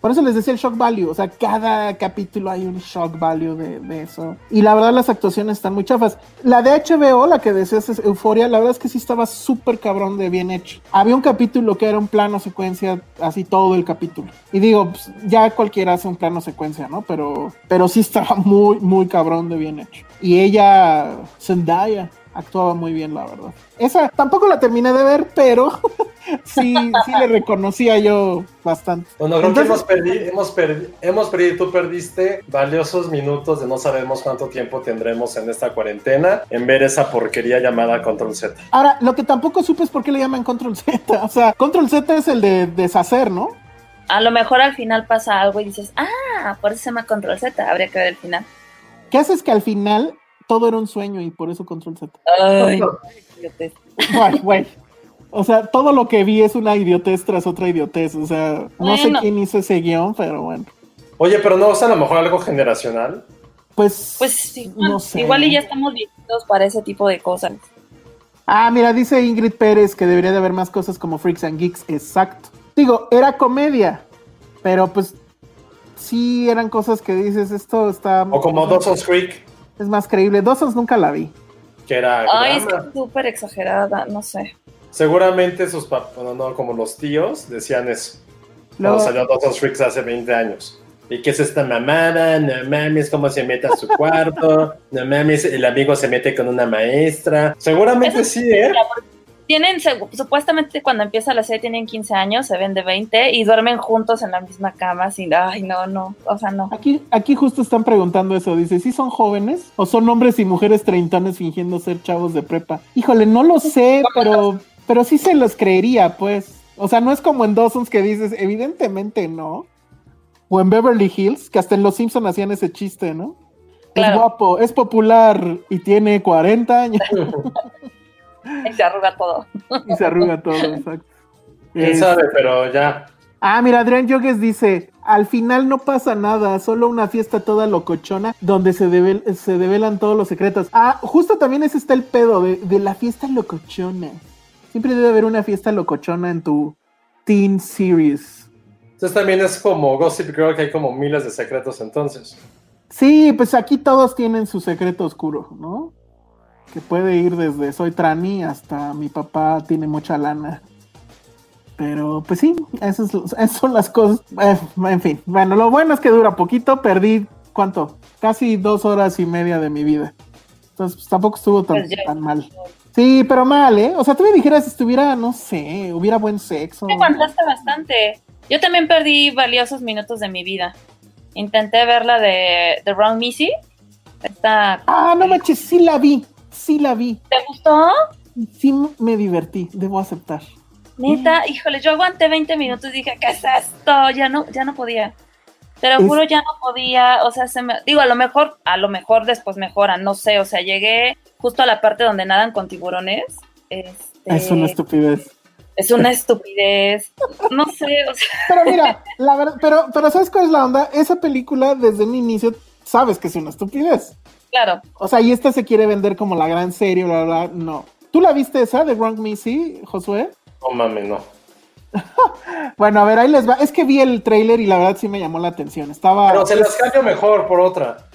Por eso les decía el shock value. O sea, cada capítulo hay un shock value de, de eso. Y la verdad, las actuaciones están muy chafas. La de HBO, la que decías es Euforia, la verdad es que sí estaba súper cabrón de bien hecho. Había un capítulo que era un plano secuencia, así todo el capítulo. Y digo, pues, ya cualquiera hace un plano secuencia, ¿no? Pero, pero sí estaba muy, muy cabrón de bien hecho. Y ella, Zendaya, actuaba muy bien, la verdad. Esa tampoco la terminé de ver, pero sí, sí le reconocía yo bastante. Bueno, creo Entonces- que hemos perdido, hemos, perdi- hemos perdido, tú perdiste valiosos minutos de no sabemos cuánto tiempo tendremos en esta cuarentena en ver esa porquería llamada Control Z. Ahora, lo que tampoco supe es por qué le llaman Control Z. O sea, Control Z es el de deshacer, ¿no? A lo mejor al final pasa algo y dices, ah, por eso se llama Control Z, habría que ver el final. ¿Qué haces que al final todo era un sueño y por eso Control Z? Ay, idiotez. Güey, güey. O sea, todo lo que vi es una idiotez tras otra idiotez. O sea, no sé quién hizo ese guion, pero bueno. Oye, pero no es a lo mejor algo generacional. Pues, Pues sí, no sé. igual y ya estamos viejitos para ese tipo de cosas. Ah, mira, dice Ingrid Pérez que debería de haber más cosas como Freaks and Geeks. Exacto. Digo, era comedia, pero pues sí eran cosas que dices, esto está... O como Dawson's Creek, Es más creíble. Dawson's nunca la vi. que era Ay, es drama. que es súper exagerada, no sé. Seguramente sus papás, no, no, como los tíos, decían eso. Luego- Cuando salió Dawson's Freaks hace 20 años. ¿Y qué es esta mamada? No mames, cómo se mete a su cuarto. No mames, el amigo se mete con una maestra. Seguramente Eso- sí, ¿eh? Tienen, supuestamente cuando empieza la serie tienen 15 años, se ven de 20 y duermen juntos en la misma cama sin, ay, no, no, o sea, no. Aquí, aquí justo están preguntando eso. Dice, ¿sí son jóvenes? ¿O son hombres y mujeres treintones fingiendo ser chavos de prepa? Híjole, no lo sé, pero, pero sí se los creería, pues. O sea, no es como en Dawson's que dices, evidentemente no. O en Beverly Hills, que hasta en Los Simpson hacían ese chiste, ¿no? Es guapo, es popular y tiene 40 años Y se arruga todo. y se arruga todo, exacto. ¿Quién Es- sabe? Pero ya. Ah, mira, Adrián Yogues dice, al final no pasa nada, solo una fiesta toda locochona donde se, devel- se develan todos los secretos. Ah, justo también ese está el pedo de, de la fiesta locochona. Siempre debe haber una fiesta locochona en tu teen series. Entonces también es como Gossip Girl, que hay como miles de secretos entonces. Sí, pues aquí todos tienen su secreto oscuro, ¿no? Que puede ir desde soy trani hasta mi papá tiene mucha lana. Pero pues sí, esas, esas son las cosas. Eh, en fin, bueno, lo bueno es que dura poquito. Perdí, ¿cuánto? Casi dos horas y media de mi vida. Entonces, pues, tampoco estuvo tan, Pues tan mal. Sí, pero mal, ¿eh? O sea, tú me dijeras si estuviera, no sé, hubiera buen sexo. Me aguantaste bastante. Yo también perdí valiosos minutos de mi vida. Intenté ver la de The Wrong Missy. Está... Ah, no manches, sí la vi. Sí la vi. ¿Te gustó? Sí me divertí, debo aceptar. Neta, híjole, yo aguanté 20 minutos y dije, ¿qué es esto? Ya no, ya no podía. Te lo Es- juro, ya no podía. O sea, se me, digo, a lo mejor, a lo mejor después mejoran, no sé. O sea, llegué justo a la parte donde nadan con tiburones. Este, Es una estupidez. es una estupidez. No sé, o sea, Pero mira, la verdad, pero, pero ¿sabes cuál es la onda? Esa película, desde el inicio, sabes que es una estupidez. Claro. O sea, y esta se quiere vender como la gran serie, bla, bla, bla. No. ¿Tú la viste esa de Wrong Missy, Josué? No mames, no. Bueno, a ver, ahí les va. Es que vi el tráiler y la verdad sí me llamó la atención. Estaba. Pero se las cambio mejor por otra.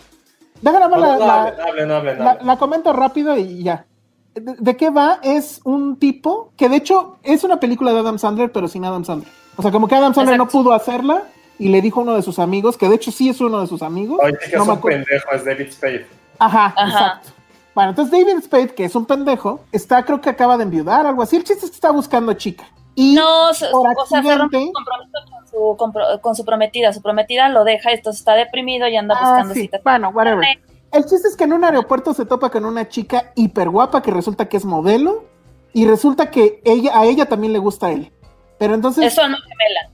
Déjame No, la, no, la- hablen, hablen, la- hablen. la comento rápido y ya. ¿De, de qué va? Es un tipo que de hecho es una película de Adam Sandler, pero sin Adam Sandler. O sea, como que Adam Sandler no pudo hacerla y le dijo a uno de sus amigos, que de hecho sí es uno de sus amigos. Oye, que no es me un pendejo, es David Spade. Ajá, Ajá. exacto. Bueno, entonces David Spade, que es un pendejo, está, creo que acaba de enviudar, algo así. El chiste es que está buscando chica. Y No, por o sea, se rompe compromiso con su, compro- con su prometida. Su prometida lo deja, esto está deprimido y anda Ah, buscando sí, citas. Bueno, whatever. El chiste es que en un aeropuerto se topa con una chica hiper guapa que resulta que es modelo y resulta que ella, a ella también le gusta a él. Pero entonces, Eso no gemela.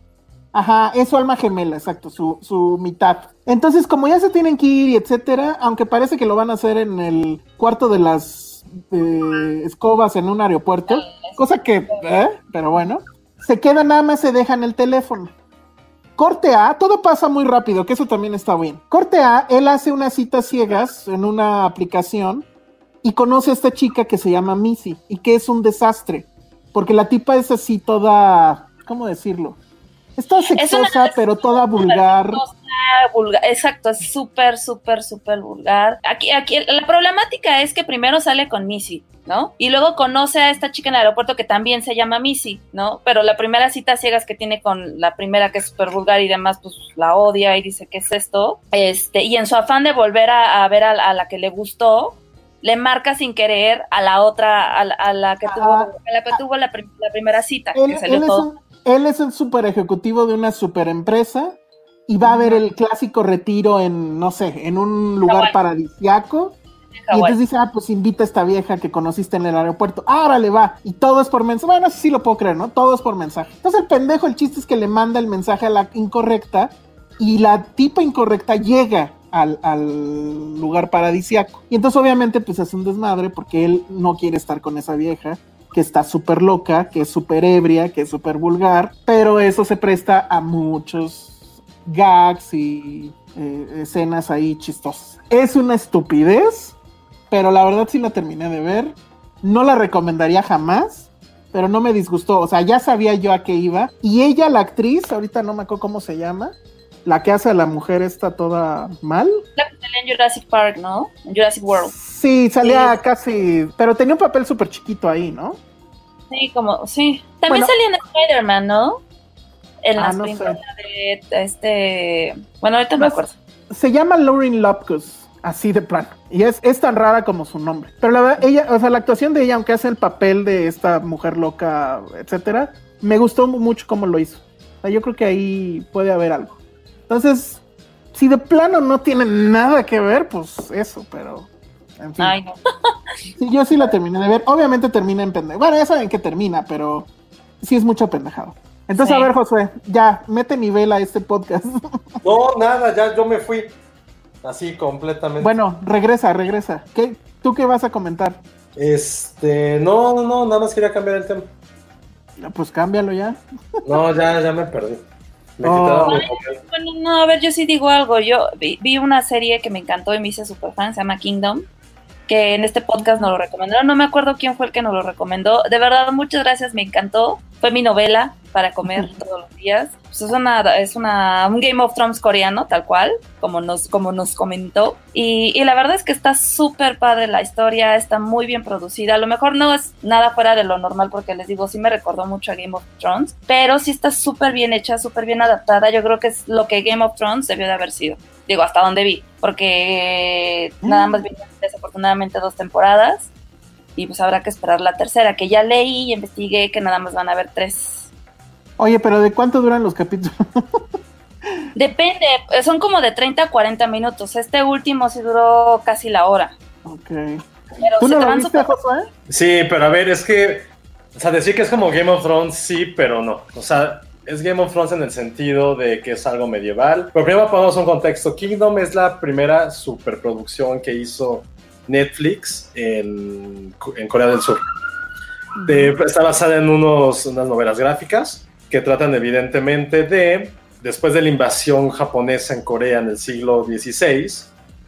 Ajá, es su alma gemela, exacto, su, su mitad. Entonces, como ya se tienen que ir etcétera, aunque parece que lo van a hacer en el cuarto de las eh, escobas en un aeropuerto, cosa que, ¿eh? pero bueno, se queda nada más, se dejan el teléfono. Corte A, todo pasa muy rápido, que eso también está bien. Corte A, él hace unas citas ciegas en una aplicación y conoce a esta chica que se llama Missy y que es un desastre, porque la tipa es así toda, ¿cómo decirlo? Es toda sexosa, pero toda vulgar. Exacto, es súper, súper, súper vulgar. Aquí, aquí, la problemática es que primero sale con Missy, ¿no? Y luego conoce a esta chica en el aeropuerto que también se llama Missy, ¿no? Pero la primera cita ciegas que tiene con la primera que es súper vulgar y demás, pues la odia y dice, ¿qué es esto? Este, y en su afán de volver a, a ver a, a la que le gustó, le marca sin querer a la otra, a la, a la que tuvo, Ah, a la que tuvo la, prim- la primera cita, Él, que salió él es todo. un, él es el super ejecutivo de una super empresa y va a ver el clásico retiro en, no sé, en un lugar paradisiaco. Y entonces dice, ah, pues invita a esta vieja que conociste en el aeropuerto. Ah, le va. Y todo es por mensaje. Bueno, eso sí lo puedo creer, ¿no? Todo es por mensaje. Entonces el pendejo, el chiste es que le manda el mensaje a la incorrecta y la tipa incorrecta llega al, al lugar paradisiaco. Y entonces obviamente pues hace un desmadre porque él no quiere estar con esa vieja que está súper loca, que es súper ebria, que es súper vulgar, pero eso se presta a muchos gags y eh, escenas ahí chistosas. Es una estupidez, pero la verdad sí la terminé de ver no la recomendaría jamás, pero no me disgustó. O sea, ya sabía yo a qué iba. Y ella, la actriz, ahorita no me acuerdo cómo se llama, la que hace a la mujer está toda mal. La que en Jurassic Park, ¿no? En Jurassic World. Sí, salía casi, pero tenía un papel súper chiquito ahí, ¿no? Sí, como, sí. También salía en Spider-Man, ¿no? En Ah, las no de este. Bueno, ahorita no me acuerdo. Se llama Lauren Lopkus, así de plano. Y es, es tan rara como su nombre. Pero la verdad, ella, o sea, la actuación de ella, aunque hace el papel de esta mujer loca, etcétera, me gustó mucho cómo lo hizo. O sea, yo creo que ahí puede haber algo. Entonces, si de plano no tiene nada que ver, pues eso, pero. En fin. Ay, no. Sí, yo sí la terminé de ver. Obviamente termina en pendejo. Bueno, ya saben que termina, pero sí es mucho pendejado. Entonces, Sí. a ver, Josué, ya, mete nivel a este podcast. No, nada, ya yo me fui. Así completamente. bueno, regresa, regresa. ¿Qué, ¿Tú qué vas a comentar? Este, no, no, no, nada más quería cambiar el tema. Pues cámbialo ya. No, ya, ya me perdí. Me Oh. Ay. Bueno, no, a ver, yo sí digo algo. Yo vi, vi una serie que me encantó y me hice super fan, se llama Kingdom, que en este podcast nos lo recomendaron. No me acuerdo quién fue el que nos lo recomendó. De verdad, muchas gracias, me encantó. Fue mi novela para comer todos los días. Pues es una, es una, un Game of Thrones coreano, tal cual, como nos, como nos comentó. Y, y la verdad es que está súper padre la historia, está muy bien producida. A lo mejor no es nada fuera de lo normal, porque les digo, sí me recordó mucho a Game of Thrones, pero sí está súper bien hecha, súper bien adaptada. Yo creo que es lo que Game of Thrones debió de haber sido. Digo, hasta donde vi, porque nada más vi desafortunadamente dos temporadas. Y pues habrá que esperar la tercera, que ya leí y investigué que nada más van a haber tres. Oye, pero ¿de cuánto duran los capítulos? Depende, son como de 30 a 40 minutos. Este último sí duró casi la hora. ok. Pero ¿Tú se no te lo van viste, Josué? Sí, pero a ver, es que. O sea, decir que es como Game of Thrones, sí, pero no. O sea, es Game of Thrones en el sentido de que es algo medieval. Pero primero ponemos un contexto. Kingdom es la primera superproducción que hizo Netflix en, Corea del Sur. Está basada en unos, unas novelas gráficas que tratan evidentemente de, después de la invasión japonesa en Corea en el siglo XVI,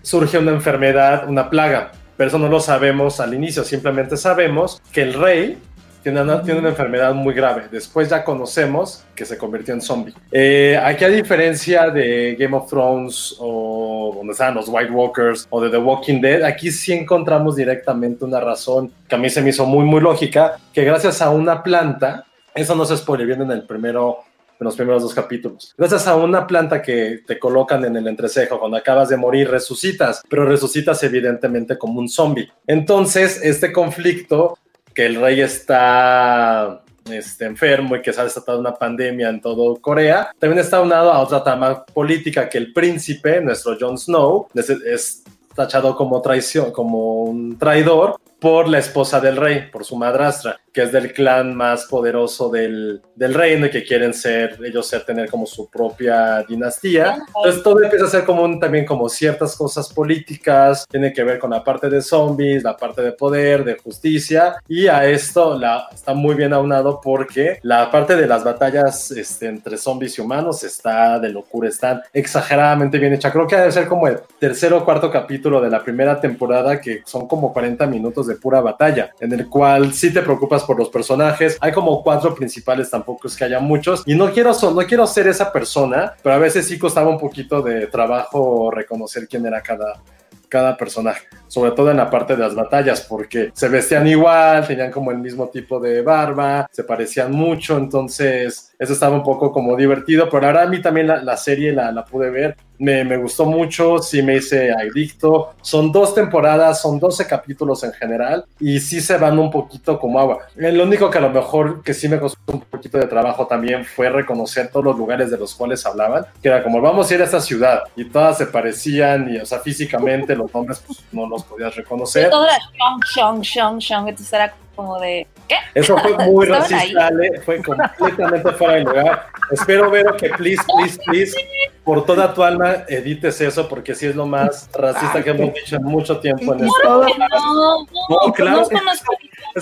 surge una enfermedad, una plaga, pero eso no lo sabemos al inicio, simplemente sabemos que el rey tiene una, tiene una enfermedad muy grave. Después ya conocemos que se convirtió en zombie. Eh, aquí a diferencia de Game of Thrones o donde estaban los White Walkers o de The Walking Dead, aquí sí encontramos directamente una razón que a mí se me hizo muy muy lógica, que gracias a una planta, eso no se spoiler, viene en el primero en los primeros dos capítulos. Gracias a una planta que te colocan en el entrecejo, cuando acabas de morir resucitas, pero resucitas evidentemente como un zombie. Entonces, este conflicto, que el rey está este, enfermo y que se ha desatado una pandemia en todo Corea, también está unado a otra trama política que el príncipe, nuestro Jon Snow, es, es tachado como traición, como un traidor por la esposa del rey, por su madrastra, que es del clan más poderoso del, del reino y que quieren ser, ellos ser, tener como su propia dinastía. Entonces todo empieza a ser como un, también como ciertas cosas políticas, tiene que ver con la parte de zombies, la parte de poder, de justicia, y a esto la, está muy bien aunado porque la parte de las batallas este, entre zombies y humanos está de locura, están exageradamente bien hecha. Creo que debe ser como el tercer o cuarto capítulo de la primera temporada, que son como 40 minutos de pura batalla, en el cual sí te preocupas por los personajes. Hay como cuatro principales, tampoco es que haya muchos. Y no quiero, no quiero ser esa persona, pero a veces sí costaba un poquito de trabajo reconocer quién era cada, cada personaje, sobre todo en la parte de las batallas, porque se vestían igual, tenían como el mismo tipo de barba, se parecían mucho, entonces eso estaba un poco como divertido, pero ahora a mí también la, la serie la, la pude ver, me, me gustó mucho, sí me hice adicto, son dos temporadas, son 12 capítulos en general, y sí se van un poquito como agua. Lo único que a lo mejor que sí me costó un poquito de trabajo también fue reconocer todos los lugares de los cuales hablaban, que era como vamos a ir a esta ciudad, y todas se parecían, y o sea, físicamente los nombres pues, no los podías reconocer. Todo era shong, shong, shong, shong. Entonces era como de. ¿Qué? Eso fue muy racista, Ale, fue completamente fuera de lugar. Espero, Vero, que please, please, please, por toda tu alma, edites eso, porque sí es lo más racista que hemos dicho en mucho tiempo en Y esto. No, no, No, claro, no es-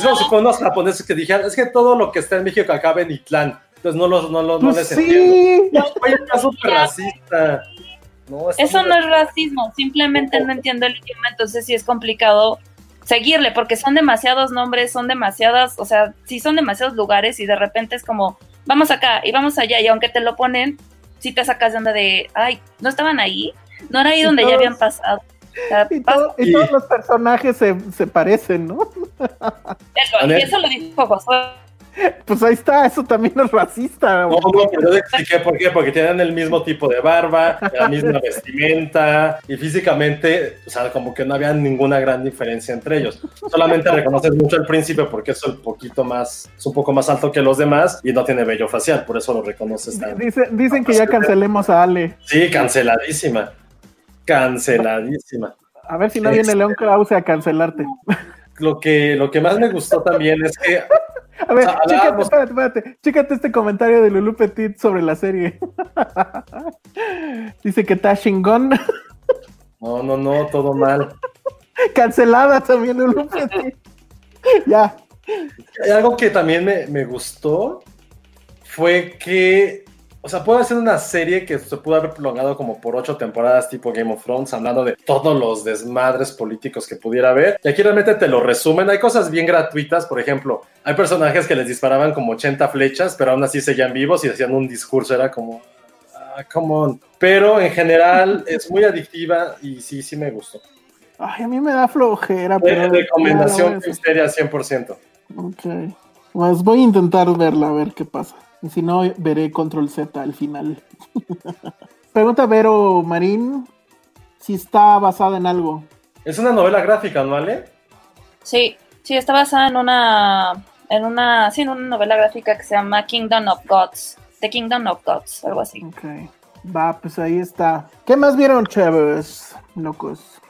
como si fueran unos japoneses que dijeran, es que todo lo que está en México acaba en Itlán. Entonces no, los, no, los- no Pues les entiendo. sí. Oye, está súper racista. No, Eso no es racismo, simplemente no entiendo el idioma, entonces sí es complicado seguirle, porque son demasiados nombres, son demasiadas, o sea, sí son demasiados lugares y de repente es como, vamos acá y vamos allá, y aunque te lo ponen, sí te sacas de onda de, ay, ¿no estaban ahí? ¿No era ahí donde ya habían pasado? y, todos los personajes se, se parecen, ¿no? Eso, y eso lo dijo Josué Pues ahí está, eso también es racista. No, no, pero yo expliqué por qué, porque tienen el mismo tipo de barba, la misma vestimenta y físicamente, o sea, como que no había ninguna gran diferencia entre ellos. Solamente reconoces mucho al príncipe porque es un poquito más, es un poco más alto que los demás y no tiene vello facial, por eso lo reconoces Dicen, dicen que ya cancelemos a Ale. Sí, canceladísima. Canceladísima. A ver si no viene León Krause a cancelarte. Lo que, lo que más me gustó también es que a ver, chécate, espérate, espérate. Chécate este comentario de Lulu Petit sobre la serie. Dice que está chingón. No, no, no, todo mal. Cancelada también Lulu Petit. ya. Hay algo que también me, me gustó fue que o sea, puede ser una serie que se pudo haber prolongado como por ocho temporadas tipo Game of Thrones, hablando de todos los desmadres políticos que pudiera haber. Y aquí realmente te lo resumen. Hay cosas bien gratuitas, por ejemplo, hay personajes que les disparaban como 80 flechas, pero aún así seguían vivos y hacían un discurso. Era como, ah, come on. Pero en general es muy adictiva y sí, sí me gustó. Ay, a mí me da flojera, pero... Recomendación Misteria 100%. Ok. Pues voy a intentar verla, a ver qué pasa. Y si no, veré Control Z al final. Pregunta Vero Marín si está basada en algo. Es una novela gráfica, ¿no, Ale? Sí, sí, está basada en una, en una, sí, en una novela gráfica que se llama Kingdom of Gods, The Kingdom of Gods, algo así. Ok, va, pues ahí está. ¿Qué más vieron, chéveres, locos?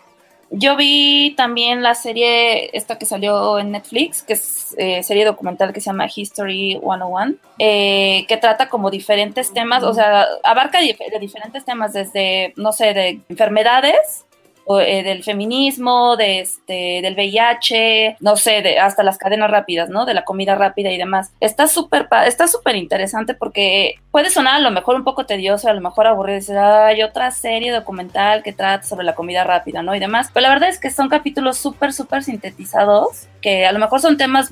Yo vi también la serie, esta que salió en Netflix, que es eh, serie documental que se llama History 101, eh, que trata como diferentes temas, o sea, abarca de diferentes temas, desde, no sé, de enfermedades eh, del feminismo, de este, del VIH, no sé, de, hasta las cadenas rápidas, ¿no? De la comida rápida y demás. Está súper está súper interesante porque puede sonar a lo mejor un poco tedioso, a lo mejor aburrido, decir, hay otra serie documental que trata sobre la comida rápida, ¿no? Y demás. Pero la verdad es que son capítulos súper, súper sintetizados, que a lo mejor son temas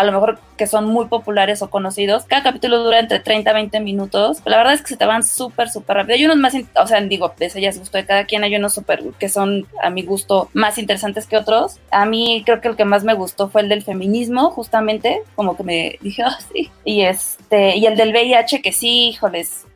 a lo mejor que son muy populares o conocidos. Cada capítulo dura entre 30 a 20 minutos. La verdad es que se te van súper, súper rápido. Hay unos más, o sea, digo, ese ya es gusto de cada quien. Hay unos súper que son, a mi gusto, más interesantes que otros. A mí creo que el que más me gustó fue el del feminismo, justamente. Como que me dije, oh, sí. Y, este, y el del VIH, que sí, híjoles,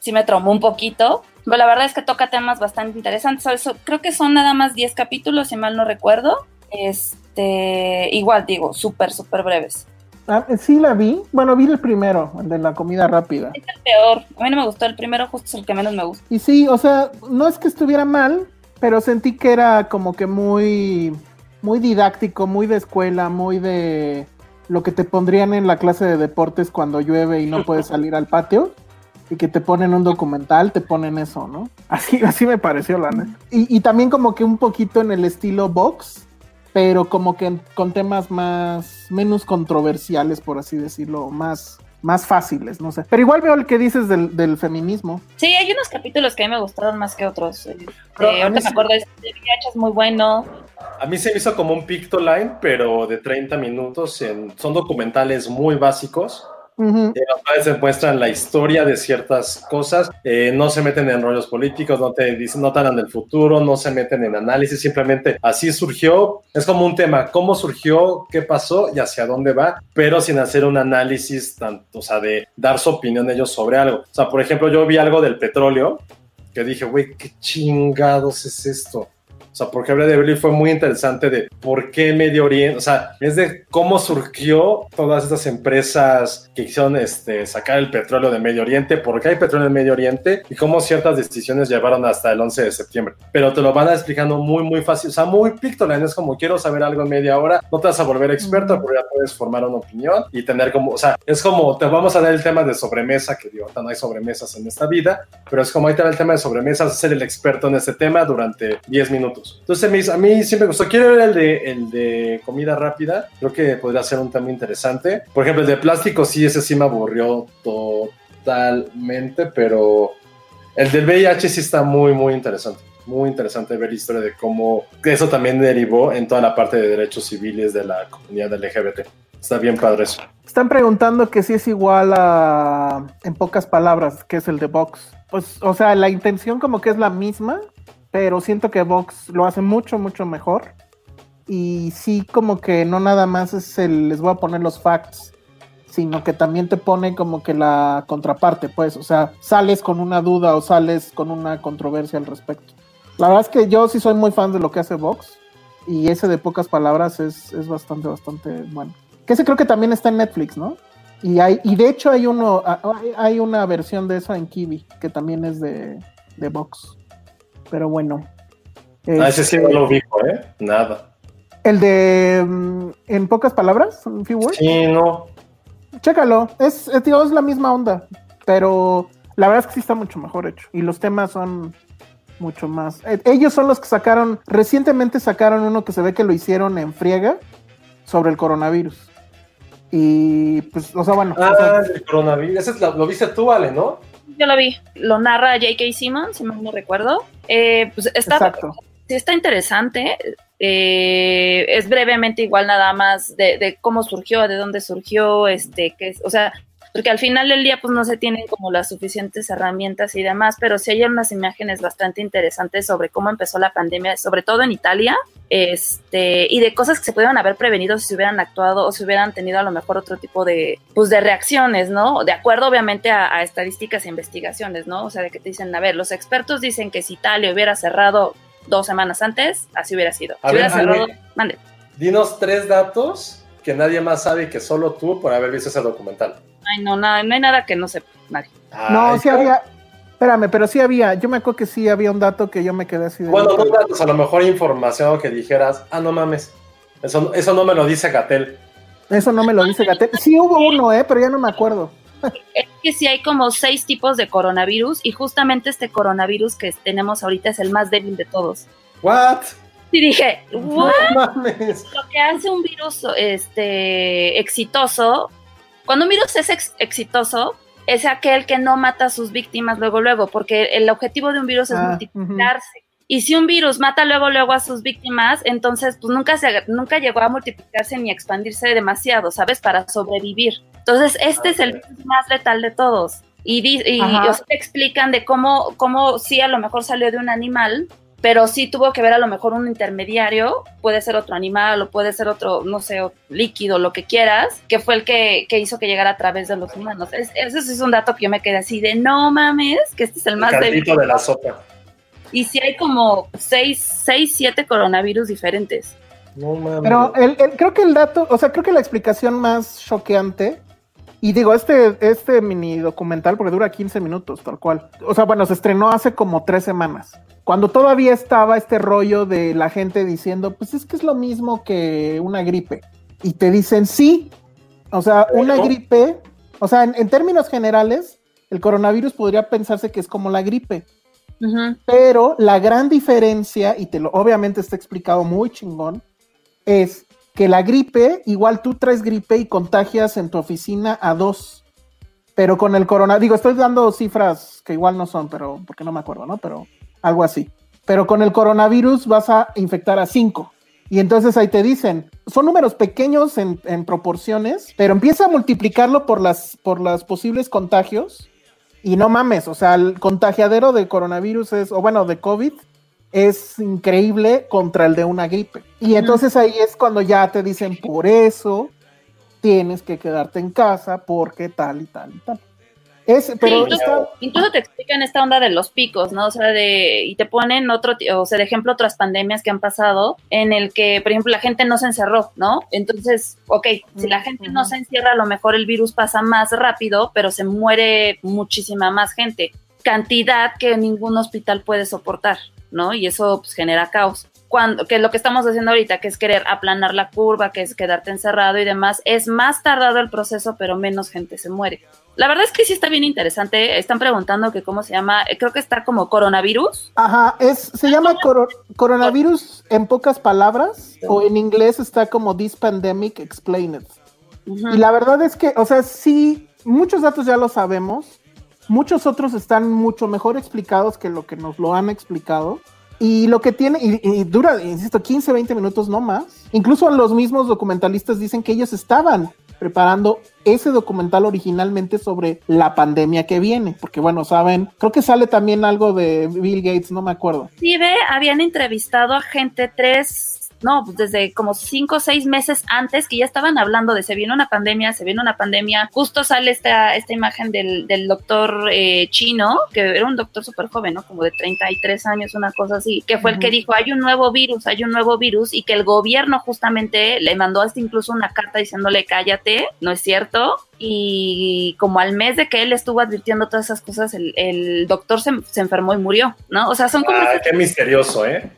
sí me traumó un poquito. Pero la verdad es que toca temas bastante interesantes. Creo que son nada más 10 capítulos, si mal no recuerdo. Este, igual digo, súper, súper breves. Ah, sí la vi. Bueno, vi el primero, el de la comida rápida. Es el peor. A mí no me gustó el primero, justo es el que menos me gusta. Y sí, o sea, no es que estuviera mal, pero sentí que era como que muy, muy didáctico, muy de escuela, muy de lo que te pondrían en la clase de deportes cuando llueve y no puedes salir al patio. Y que te ponen un documental, te ponen eso, ¿no? Así, así me pareció, la neta. Y, y también como que un poquito en el estilo box, pero como que con temas más, menos controversiales, por así decirlo, más, más fáciles, no sé. Pero igual veo el que dices del, del feminismo. Sí, hay unos capítulos que a mí me gustaron más que otros. Eh, ahorita me acuerdo de es muy bueno. A mí se me hizo como un Pictoline, pero de 30 minutos. En, son documentales muy básicos Uh se muestran la historia de ciertas cosas, eh, no se meten en rollos políticos, no te dicen, no te hablan del futuro, no se meten en análisis, simplemente así surgió. Es como un tema, cómo surgió, qué pasó y hacia dónde va, pero sin hacer un análisis tanto, o sea, de dar su opinión ellos sobre algo. O sea, por ejemplo, yo vi algo del petróleo que dije, güey, qué chingados es esto. O sea, porque hablé de Berlín fue muy interesante de por qué Medio Oriente, o sea, es de cómo surgió todas estas empresas que quisieron este, sacar el petróleo de Medio Oriente, por qué hay petróleo en Medio Oriente y cómo ciertas decisiones llevaron hasta el 11 de septiembre. Pero te lo van explicando muy, muy fácil, o sea, muy pictoline, es como quiero saber algo en media hora, no te vas a volver experto, pero ya puedes formar una opinión y tener como, o sea, es como te vamos a dar el tema de sobremesa, que digo, no hay sobremesas en esta vida, pero es como ahí te da el tema de sobremesas, ser el experto en este tema durante 10 minutos. Entonces a mí siempre me gustó. Quiero ver el de, comida rápida. Creo que podría ser un tema interesante. Por ejemplo, el de plástico, sí, ese sí me aburrió totalmente, pero el del VIH sí está muy, muy interesante. Muy interesante ver la historia de cómo eso también derivó en toda la parte de derechos civiles de la comunidad LGBT. Está bien padre eso. Están preguntando que si es igual a, en pocas palabras, que es el de Vox. Pues, o sea, la intención como que es la misma, pero siento que Vox lo hace mucho, mucho mejor. Y sí, como que no nada más es el, les voy a poner los facts, sino que también te pone como que la contraparte, pues, o sea, sales con una duda o sales con una controversia al respecto. La verdad es que yo sí soy muy fan de lo que hace Vox y ese de pocas palabras es, es bastante, bastante bueno. Que ese creo que también está en Netflix, ¿no? Y hay, y de hecho hay uno, hay- hay una versión de eso en Kiwi, que también es de, de Vox. Pero bueno. Ah, ese sí Este, no lo ubico, ¿eh? Nada. El de mm, en pocas palabras, en few words. Sí, no. Chécalo, es, es, digo, es la misma onda, pero la verdad es que sí está mucho mejor hecho. Y los temas son mucho más. eh, ellos son los que sacaron, recientemente sacaron uno que se ve que lo hicieron en friega sobre el coronavirus. Y pues, o sea, bueno, o Ah, sea, el coronavirus. Ese es la- lo viste tú, Ale, ¿no? Yo lo vi. Lo narra J.K. Simmons, si mal no recuerdo. Eh, pues está, exacto. sí está interesante. Eh, es brevemente igual nada más de, de cómo surgió, de dónde surgió, este, que es, o sea, porque al final del día pues no se tienen como las suficientes herramientas y demás, pero sí hay unas imágenes bastante interesantes sobre cómo empezó la pandemia, sobre todo en Italia, este, y de cosas que se pudieran haber prevenido si se hubieran actuado o si hubieran tenido a lo mejor otro tipo de, pues, de reacciones, ¿no? De acuerdo obviamente a, a estadísticas e investigaciones, ¿no? O sea, de que te dicen, a ver, los expertos dicen que si Italia hubiera cerrado dos semanas antes, así hubiera sido. A si ver, hubiera cerrado, mande. Dinos tres datos que nadie más sabe que solo tú por haber visto ese documental. Ay, no, nada, no hay nada que no sepa nadie. No, sí había. Espérame, pero sí había. Yo me acuerdo que sí había un dato que yo me quedé así de. Bueno, no datos, a lo mejor información que dijeras, ah, no mames. Eso, eso no me lo dice Gatel. Eso no me lo dice Gatel. Sí hubo uno, ¿eh? Pero ya no me acuerdo. Es que sí hay como seis tipos de coronavirus y justamente este coronavirus que tenemos ahorita es el más débil de todos. ¿What? Y dije, ¿what? No mames. Lo que hace un virus este, exitoso, cuando un virus es ex- exitoso, es aquel que no mata a sus víctimas luego, luego, porque el objetivo de un virus es Ah, multiplicarse. Y si un virus mata luego, luego a sus víctimas, entonces pues nunca, se, nunca llegó a multiplicarse ni a expandirse demasiado, ¿sabes? Para sobrevivir. Entonces, este es el virus más letal de todos. Y, di- y Ajá. o sea, te explican de cómo, cómo sí a lo mejor salió de un animal, pero sí tuvo que ver a lo mejor un intermediario, puede ser otro animal o puede ser otro, no sé, líquido, lo que quieras, que fue el que, que hizo que llegara a través de los humanos. Es- ese es un dato que yo me quedé así de, no mames, que este es el El más débil. de la sopa. Y sí hay como seis, seis, siete coronavirus diferentes. No mames. Pero el, el- creo que el dato, o sea, creo que la explicación más choqueante, y digo, este, este mini documental, porque dura 15 minutos, tal cual. O sea, bueno, se estrenó hace como tres semanas. Cuando todavía estaba este rollo de la gente diciendo, pues es que es lo mismo que una gripe. Y te dicen, sí. O sea, una gripe, o sea, en, en términos generales, el coronavirus podría pensarse que es como la gripe. Pero la gran diferencia, y te lo obviamente está explicado muy chingón, es que la gripe, igual tú traes gripe y contagias en tu oficina a dos. Pero con el corona, digo, estoy dando cifras que igual no son, pero porque no me acuerdo, ¿no? Pero algo así. Pero con el coronavirus vas a infectar a cinco. Y entonces ahí te dicen, son números pequeños en, en proporciones, pero empieza a multiplicarlo por las, por las posibles contagios. Y no mames, o sea, el contagiadero de coronavirus es, o bueno, de COVID, es increíble contra el de una gripe. Y entonces ahí es cuando ya te dicen, por eso tienes que quedarte en casa, porque tal y tal y tal. Es, pero incluso, te explican esta onda de los picos, ¿no? O sea, de, y te ponen otro, o sea, de ejemplo, otras pandemias que han pasado en el que, por ejemplo, la gente no se encerró, ¿no? Entonces, ok, si la gente no se encierra, a lo mejor el virus pasa más rápido, pero se muere muchísima más gente. Cantidad que ningún hospital puede soportar, ¿no? Y eso pues, genera caos. Cuando, que lo que estamos haciendo ahorita, que es querer aplanar la curva, que es quedarte encerrado y demás, es más tardado el proceso, pero menos gente se muere. La verdad es que sí está bien interesante. Están preguntando que cómo se llama. eh, Creo que está como coronavirus. Ajá, es, se llama coro- coronavirus en pocas palabras, o en inglés está como This Pandemic Explained. Y la verdad es que, o sea, sí, muchos datos ya lo sabemos, muchos otros están mucho mejor explicados que lo que nos lo han explicado. Y lo que tiene, y, dura, insisto, 15, 20 minutos, no más. Incluso los mismos documentalistas dicen que ellos estaban preparando ese documental originalmente sobre la pandemia que viene, porque bueno, saben, creo que sale también algo de Bill Gates, no me acuerdo. Sí, ve, habían entrevistado a gente tres no, pues desde como cinco o seis meses antes que ya estaban hablando de se viene una pandemia, se viene una pandemia, justo sale esta, esta imagen del, del doctor eh, chino, que era un doctor súper joven, ¿no? Como de 33 años, una cosa así, que fue el que dijo, hay un nuevo virus, hay un nuevo virus, y que el gobierno justamente le mandó hasta incluso una carta diciéndole cállate, no es cierto, y como al mes de que él estuvo advirtiendo todas esas cosas, el, el doctor se, se, enfermó y murió, ¿no? O sea, son como... Ah, qué misterioso, ¿eh?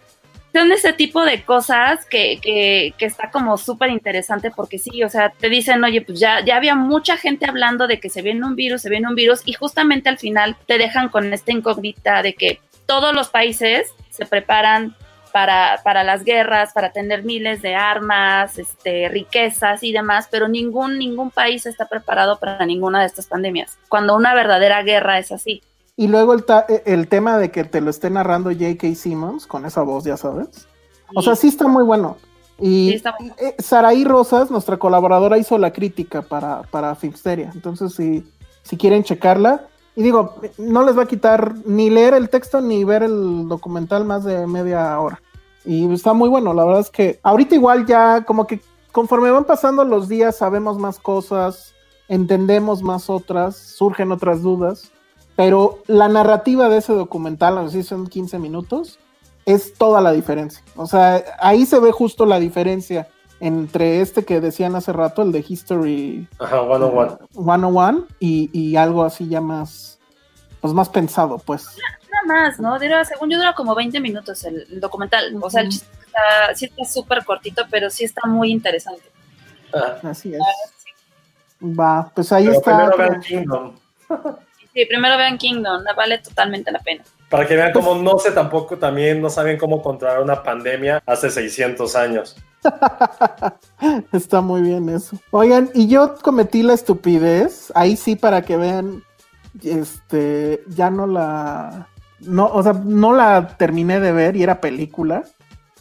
Son ese tipo de cosas que, que, que está como súper interesante porque sí, o sea, te dicen, oye, pues ya, ya había mucha gente hablando de que se viene un virus, se viene un virus, y justamente al final te dejan con esta incógnita de que todos los países se preparan para, para, las guerras, para tener miles de armas, este, riquezas y demás, pero ningún, ningún país está preparado para ninguna de estas pandemias, cuando una verdadera guerra es así. Y luego el, el tema de que te lo esté narrando J.K. Simmons con esa voz, ya sabes. O sea, sí está muy bueno. Y eh, Saraí Rosas, nuestra colaboradora, hizo la crítica para, para Filmsteria. Entonces, si, si quieren checarla, y digo, no les va a quitar ni leer el texto ni ver el documental más de media hora. Y está muy bueno, la verdad es que ahorita igual ya como que conforme van pasando los días sabemos más cosas, entendemos más otras, surgen otras dudas. Pero la narrativa de ese documental, si son 15 minutos, es toda la diferencia. O sea, ahí se ve justo la diferencia entre este que decían hace rato, el de History Ajá, 101. 101 y, y algo así ya más, pues más pensado, pues. Nada más, ¿no? Dura, según yo dura como 20 minutos el, documental. O sea, el chiste está, sí está súper cortito, pero sí está muy interesante. Ah. Así es. Va, pues ahí está. Sí, primero vean Kingdom, vale totalmente la pena. Para que vean cómo no sé tampoco, también no saben cómo controlar una pandemia hace 600 años. Está muy bien eso. Oigan, y yo cometí la estupidez, ahí sí para que vean, este, ya no la, no, o sea, no la terminé de ver y era película.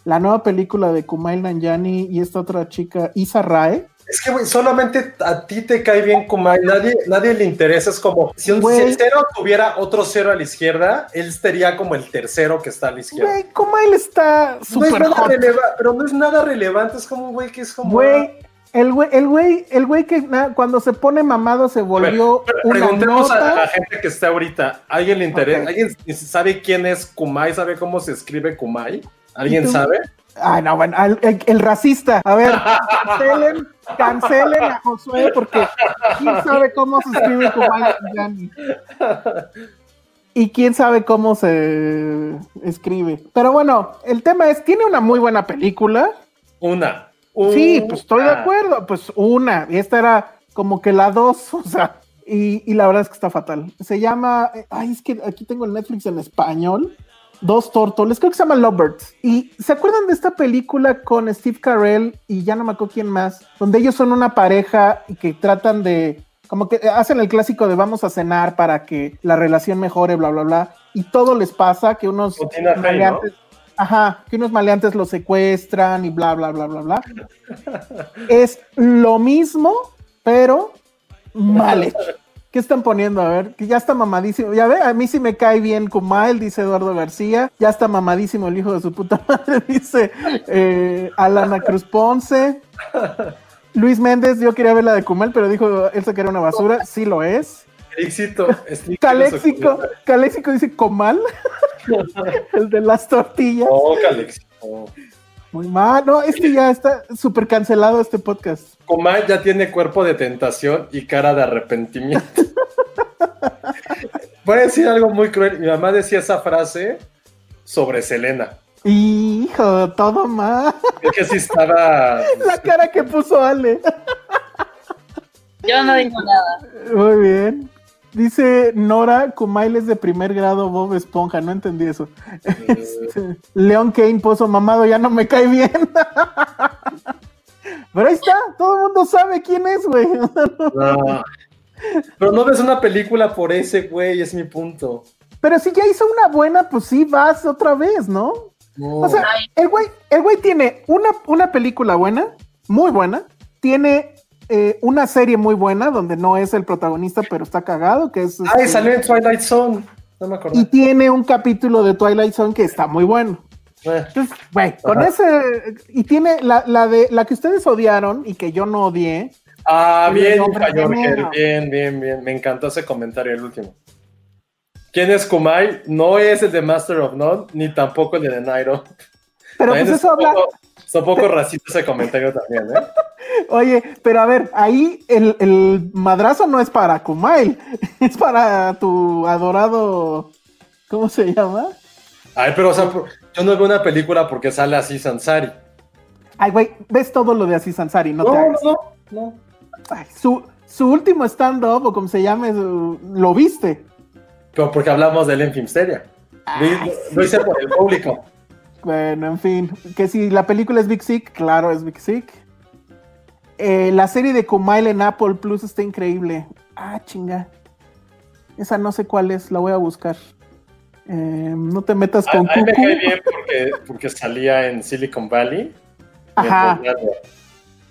La nueva película de Kumail Nanjiani y esta otra chica, Isa Rae, es que, güey, solamente a ti te cae bien Kumai, nadie, nadie le interesa, es como, si, un, cero tuviera otro cero a la izquierda, él sería como el tercero que está a la izquierda. Güey, Kumail está súper no Pero no es nada relevante, es como un güey que es como... Güey, el güey, el güey, el güey que cuando se pone mamado se volvió Preguntemos a la gente que está ahorita, ¿alguien le interesa? ¿Alguien sabe quién es Kumai? ¿Sabe cómo se escribe Kumai? ¿Alguien sabe? Ay, no, bueno, el, racista. A ver, cancelen, cancelen a Josué porque quién sabe cómo se escribe Kumail. Y quién sabe cómo se escribe. Pero bueno, el tema es, tiene una muy buena película. Una. Sí, pues estoy de acuerdo. Pues una. Y esta era como que la dos, o sea. Y, y la verdad es que está fatal. Se llama. Ay, es que aquí tengo el Netflix en español dos tórtoles, creo que se llama Lovebirds. Y ¿se acuerdan de esta película con Steve Carell y ya no me acuerdo quién más? Donde ellos son una pareja y que tratan de, como que hacen el clásico de vamos a cenar para que la relación mejore, bla, bla, bla. Y todo les pasa, que unos maleantes, ajá, que unos maleantes los secuestran y bla, bla, bla, bla, bla. es lo mismo, pero mal hecho. ¿Qué están poniendo? A ver, que ya está mamadísimo. Ya ve, a mí sí me cae bien Kumail, dice Eduardo García. Ya está mamadísimo el hijo de su puta madre, dice eh, Alana Cruz Ponce. Luis Méndez, yo quería ver la de Kumail, pero dijo él que era una basura. Sí lo es. Éxito. Caléxico, Caléxico dice Comal, el de las tortillas. Oh, Caléxico. Muy mal, no, es que ya está súper cancelado este podcast. Comal ya tiene cuerpo de tentación y cara de arrepentimiento. Voy a decir algo muy cruel. Mi mamá decía esa frase sobre Selena. Hijo, todo mal. Es que sí estaba. La cara que puso Ale. Yo no digo nada. Muy bien. Dice Nora, Kumail es de primer grado Bob Esponja, no entendí eso. Este, León Kane, Pozo Mamado, ya no me cae bien. Pero ahí está, todo el mundo sabe quién es, güey. Pero no ves una película por ese, güey, es mi punto. Pero si ya hizo una buena, pues sí, vas otra vez, ¿no? O sea, el güey, el güey tiene una, una película buena, muy buena, tiene eh, una serie muy buena donde no es el protagonista, pero está cagado, que es... Ay, este, salió en Twilight Zone. No me acuerdo. y tiene un capítulo de Twilight Zone que está muy bueno. Eh, Entonces, güey, con Ajá. ese... Y tiene la, la de la que ustedes odiaron y que yo no odié. Ah, bien, bien, bien, bien. Me encantó ese comentario, el último. ¿Quién es Kumai? No es el de Master of None, ni tampoco el de The Nairo. Pero También pues es eso habla... un poco racista ese comentario también, ¿eh? Oye, pero a ver, ahí el, el madrazo no es para Kumail, es para tu adorado... ¿Cómo se llama? Ay, pero, o sea, por- yo no veo una película porque sale así Sansari. Ay, güey, ves todo lo de Aziz Ansari, no, No, te no, hagas. no, no. Ay, su, su último stand-up, o como se llame, lo viste. Pero porque hablamos de él en Filmsteria. Lo- Lo hice por el público. Bueno, en fin, que si la película es Big Sick, claro, es Big Sick. Eh, la serie de Kumail en Apple Plus está increíble. Ah, chinga. Esa no sé cuál es, la voy a buscar. Eh, no te metas con me Cucu. cae bien porque, porque salía en Silicon Valley. Ajá,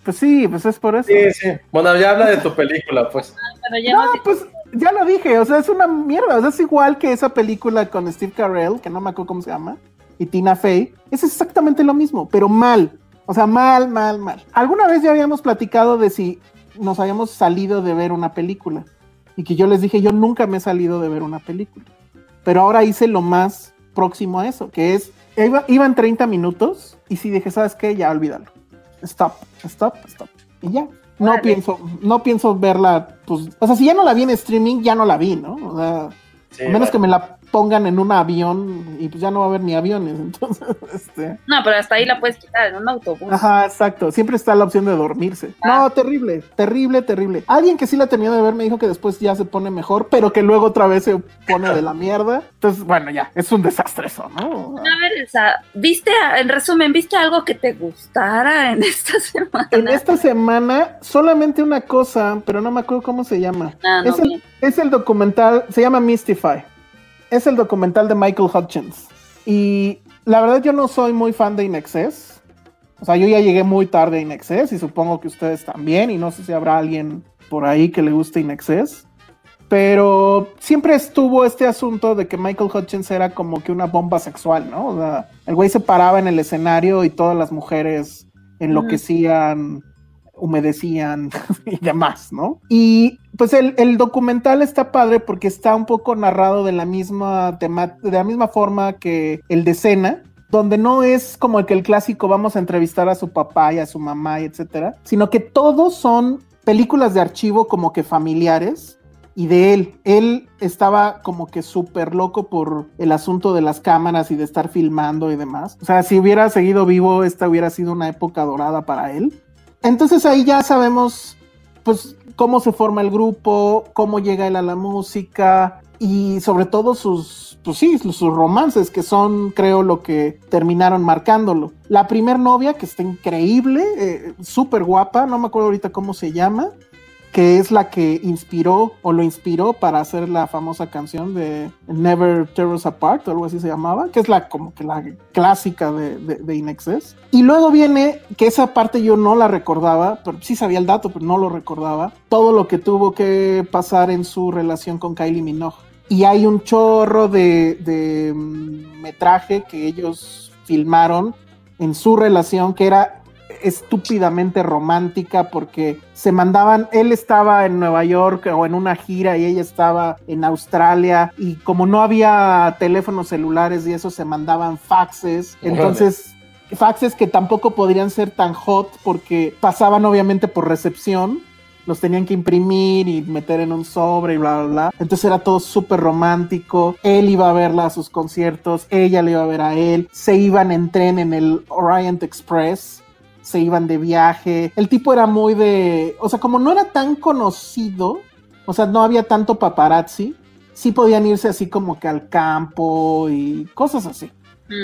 pues sí, pues es por eso. Sí, sí. Bueno, ya habla de tu película, pues. Pero ya No, nos- pues ya lo dije, o sea, es una mierda, o sea, es igual que esa película con Steve Carell, que no me acuerdo cómo se llama, y Tina Fey, es exactamente lo mismo, pero mal, o sea, mal, mal, mal. Alguna vez ya habíamos platicado de si nos habíamos salido de ver una película, y que yo les dije, yo nunca me he salido de ver una película, pero ahora hice lo más próximo a eso, que es, iba, iban 30 minutos, y si dije, ¿sabes qué? Ya olvídalo. Stop, stop, stop. Y ya. No Órale. pienso, no pienso verla, pues, o sea, si ya no la vi en streaming, ya no la vi, ¿no? O sea, Sí, a menos vale. que me la pongan en un avión y pues ya no va a haber ni aviones, entonces, este. No, pero hasta ahí la puedes quitar en un autobús. Ajá, exacto. Siempre está la opción de dormirse. Ah. No, terrible, terrible, terrible. Alguien que sí la terminó de ver me dijo que después ya se pone mejor, pero que luego otra vez se pone de la mierda. Entonces, bueno, ya, es un desastre eso, ¿no? A ver, ¿viste, en resumen, viste algo que te gustara en esta semana? En esta semana, solamente una cosa, pero no me acuerdo cómo se llama. Ah, no es, el, es el documental, se llama Mystify. Es el documental de Michael Hutchins. Y la verdad yo no soy muy fan de Inexcess. O sea, yo ya llegué muy tarde a Inexcess y supongo que ustedes también. Y no sé si habrá alguien por ahí que le guste Inexcess. Pero siempre estuvo este asunto de que Michael Hutchins era como que una bomba sexual, ¿no? O sea, el güey se paraba en el escenario y todas las mujeres enloquecían, humedecían y demás, ¿no? Y pues el, el documental está padre porque está un poco narrado de la misma tema, de la misma forma que el de Cena, donde no es como que el clásico vamos a entrevistar a su papá y a su mamá y etcétera, sino que todos son películas de archivo como que familiares y de él. Él estaba como que súper loco por el asunto de las cámaras y de estar filmando y demás. O sea, si hubiera seguido vivo, esta hubiera sido una época dorada para él. Entonces ahí ya sabemos, pues, cómo se forma el grupo, cómo llega él a la música y sobre todo sus, pues sí, sus romances que son, creo, lo que terminaron marcándolo. La primer novia, que está increíble, eh, súper guapa, no me acuerdo ahorita cómo se llama, que es la que inspiró o lo inspiró para hacer la famosa canción de Never Tear Us Apart o algo así se llamaba, que es la como que la clásica de, de. Y luego viene, que esa parte yo no la recordaba, pero sí sabía el dato, pero no lo recordaba, todo lo que tuvo que pasar en su relación con Kylie Minogue. Y hay un chorro de, de mm, metraje que ellos filmaron en su relación que era estúpidamente romántica porque se mandaban, él estaba en Nueva York o en una gira y ella estaba en Australia y como no había teléfonos celulares y eso se mandaban faxes, entonces faxes que tampoco podrían ser tan hot porque pasaban obviamente por recepción los tenían que imprimir y meter en un sobre y bla, bla, bla. Entonces era todo súper romántico. Él iba a verla a sus conciertos, ella le iba a ver a él. Se iban en tren en el Orient Express, se iban de viaje. El tipo era muy de. O sea, como no era tan conocido, o sea, no había tanto paparazzi, sí podían irse así como que al campo y cosas así.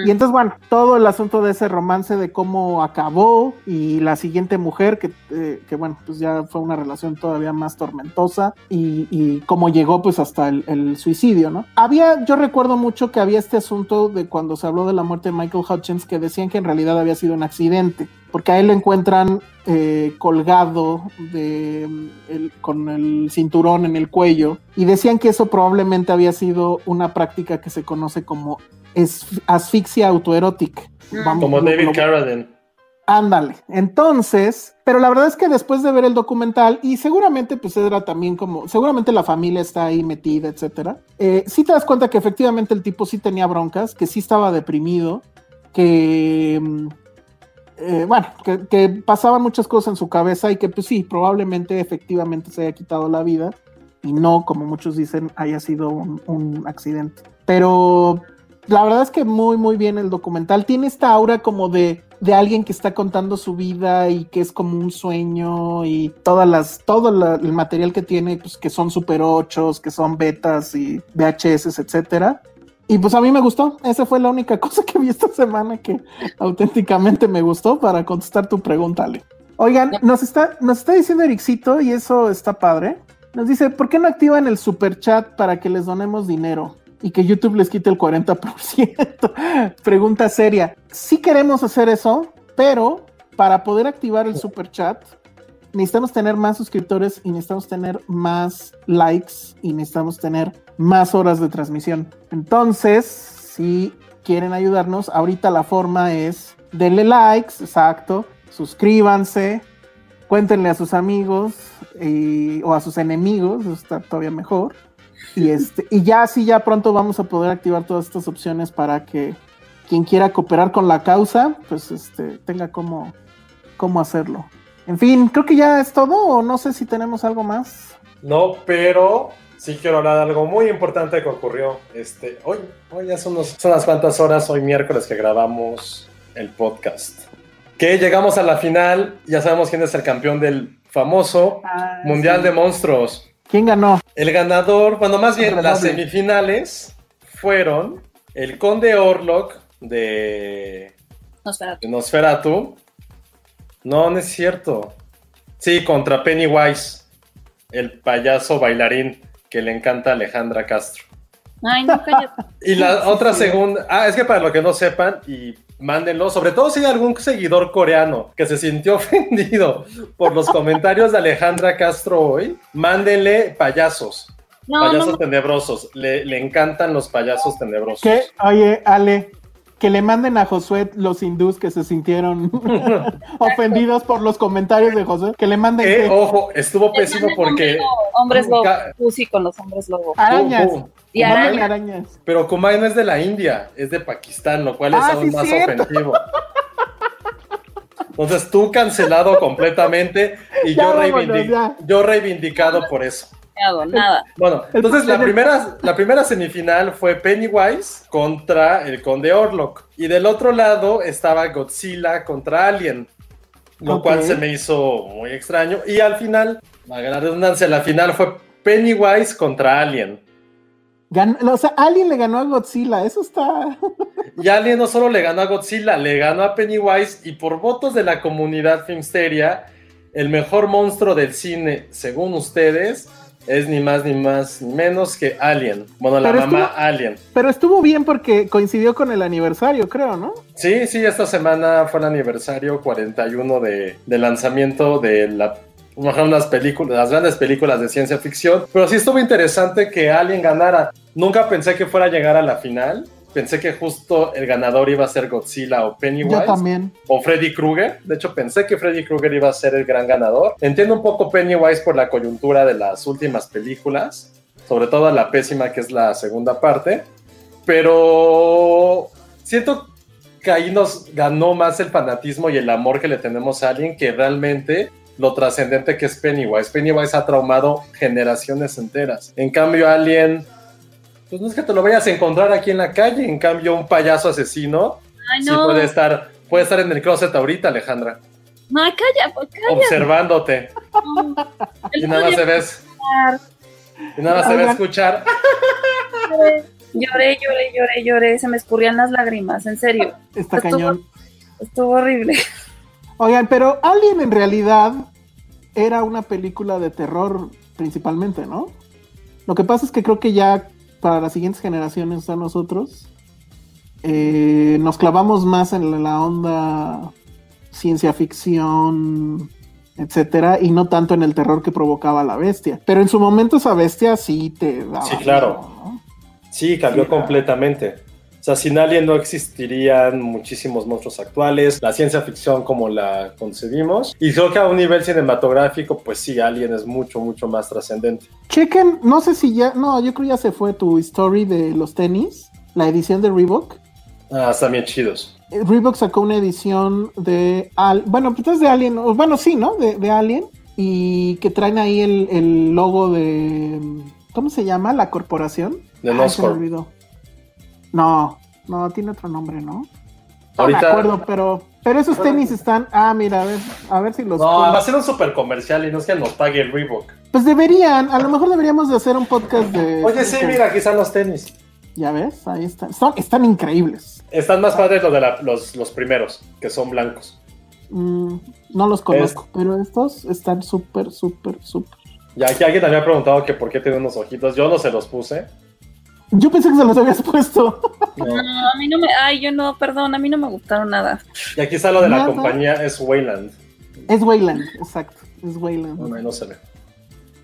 Y entonces, bueno, todo el asunto de ese romance de cómo acabó y la siguiente mujer, que, eh, que bueno, pues ya fue una relación todavía más tormentosa y, y cómo llegó pues hasta el, suicidio, ¿no? Había, yo recuerdo mucho que había este asunto de cuando se habló de la muerte de Michael Hutchins que decían que en realidad había sido un accidente, porque a él lo encuentran eh, colgado de, el, con el cinturón en el cuello y decían que eso probablemente había sido una práctica que se conoce como es asfixia autoerótica. Vamos, como David lo, Carradine. Ándale. Entonces, pero la verdad es que después de ver el documental, y seguramente pues era también como, seguramente la familia está ahí metida, etcétera, eh, sí te das cuenta que efectivamente el tipo sí tenía broncas, que sí estaba deprimido, que, eh, bueno, que, que pasaban muchas cosas en su cabeza y que pues sí, probablemente efectivamente se haya quitado la vida y no, como muchos dicen, haya sido un, un accidente. Pero la verdad es que muy, muy bien el documental. Tiene esta aura como de, de alguien que está contando su vida y que es como un sueño y todas las, todo la, el material que tiene, pues que son super 8, que son betas y VHS, etcétera. Y pues a mí me gustó. Esa fue la única cosa que vi esta semana que auténticamente me gustó para contestar tu pregunta, Ale. Oigan, nos está, nos está diciendo Ericito, y eso está padre. Nos dice, ¿por qué no activan el super chat para que les donemos dinero? Y que YouTube les quite el 40%. Pregunta seria. Sí queremos hacer eso, pero para poder activar el super chat necesitamos tener más suscriptores y necesitamos tener más likes y necesitamos tener más horas de transmisión. Entonces, si quieren ayudarnos, ahorita la forma es denle likes, exacto, suscríbanse, cuéntenle a sus amigos y, o a sus enemigos, eso está todavía mejor y, este, y ya así ya pronto vamos a poder activar todas estas opciones para que quien quiera cooperar con la causa, pues este, tenga cómo, cómo hacerlo. En fin, creo que ya es todo, o no sé si tenemos algo más. No, pero sí quiero hablar de algo muy importante que ocurrió. Este, hoy, hoy ya son, unos, son unas cuantas horas, hoy miércoles que grabamos el podcast. Que llegamos a la final, ya sabemos quién es el campeón del famoso ah, Mundial sí. de Monstruos. ¿Quién ganó? El ganador, bueno, más bien las semifinales fueron el Conde Orlok de Nosferatu. de Nosferatu. No, no es cierto. Sí, contra Pennywise, el payaso bailarín que le encanta a Alejandra Castro. Ay, no. Y la otra segunda, ah, es que para lo que no sepan, y mándenlo, sobre todo si hay algún seguidor coreano que se sintió ofendido por los comentarios de Alejandra Castro hoy, mándenle payasos. No, payasos no, no. tenebrosos. Le, le encantan los payasos tenebrosos. ¿Qué? Oye, Ale, que le manden a Josué los hindús que se sintieron ofendidos por los comentarios de Josué, que le manden Eh, ojo, estuvo pésimo porque. Hombres lobo, Pussy con los hombres lobo. arañas. Uh, uh. Y Manden araña. arañas. Pero Kumai no es de la India, es de Pakistán, lo cual es Ah, aún sí, más cierto. ofensivo. Entonces tú cancelado completamente y Ya yo, vámonos, reivindic- ya. yo reivindicado por eso. Nada. Bueno, entonces la primera, la primera semifinal fue Pennywise contra el Conde Orlok. Y del otro lado estaba Godzilla contra Alien. Lo cual se me hizo muy extraño. Y al final, valga la redundancia, la final fue Pennywise contra Alien. Gan- o sea, alguien le ganó a Godzilla, eso está. Y Alien no solo le ganó a Godzilla, le ganó a Pennywise y por votos de la comunidad Filmsteria, el mejor monstruo del cine, según ustedes, es ni más ni más ni menos que Alien. Bueno, la Pero mamá estuvo- Alien. Pero estuvo bien porque coincidió con el aniversario, creo, ¿no? Sí, sí, esta semana fue el aniversario 41 de, de lanzamiento de la películas, las grandes películas de ciencia ficción. Pero sí estuvo interesante que Alien ganara. Nunca pensé que fuera a llegar a la final. Pensé que justo el ganador iba a ser Godzilla o Pennywise. Yo también. o Freddy Krueger. De hecho, pensé que Freddy Krueger iba a ser el gran ganador. Entiendo un poco Pennywise por la coyuntura de las últimas películas, sobre todo la pésima que es la segunda parte, pero siento que ahí nos ganó más el fanatismo y el amor que le tenemos a alguien que realmente lo trascendente que es Pennywise. Pennywise ha traumado generaciones enteras. En cambio, Alien, pues no es que te lo vayas a encontrar aquí en la calle. En cambio, un payaso asesino Ay, Sí, no. puede estar, puede estar en el closet ahorita, Alejandra, No, calla, pues calla. observándote. no. Y nada más se ves, y nada más se ve escuchar. Lloré, lloré, lloré, lloré, se me escurrían las lágrimas, en serio. Está Estuvo- cañón. Estuvo horrible. Oigan, pero Alien en realidad era una película de terror principalmente, ¿no? Lo que pasa es que creo que ya para las siguientes generaciones a nosotros eh, nos clavamos más en la onda ciencia ficción, etcétera, y no tanto en el terror que provocaba la bestia. Pero en su momento esa bestia sí te daba. Sí, claro. miedo, ¿no? Sí, cambió Sí, completamente. O sea, sin Alien no existirían muchísimos monstruos actuales, la ciencia ficción como la concebimos. Y creo que a un nivel cinematográfico, pues sí, Alien es mucho, mucho más trascendente. Chequen, no sé si ya, no, yo creo ya se fue tu story de los tenis, la edición de Reebok. Ah, están bien chidos. Eh, Reebok sacó una edición de Al, bueno, pues es de Alien, bueno, sí, ¿no? De, de Alien y que traen ahí el, el logo de ¿cómo se llama? La corporación. De Noscorp. No, no, tiene otro nombre, ¿no? No Ahorita- me acuerdo, pero pero esos tenis están, ah, mira, a ver, a ver si los No, va a ser un super comercial y no es que nos pague el Reebok. Pues deberían, a lo mejor deberíamos de hacer un podcast de Oye, sí, mira, aquí están los tenis. Ya ves, ahí están. Son, están increíbles. Están más padres los, de la- los, los primeros, que son blancos. Mm, no los conozco, pero estos están súper, súper, súper. Y aquí alguien me había preguntado que por qué tiene unos ojitos. Yo no se los puse. Yo pensé que se los habías puesto. No. No, a mí no me, ay, yo no, perdón, a mí no me gustaron nada. Y aquí está lo de la Nada. compañía, es Wayland. Es Wayland, exacto. Es Wayland. No, no se ve.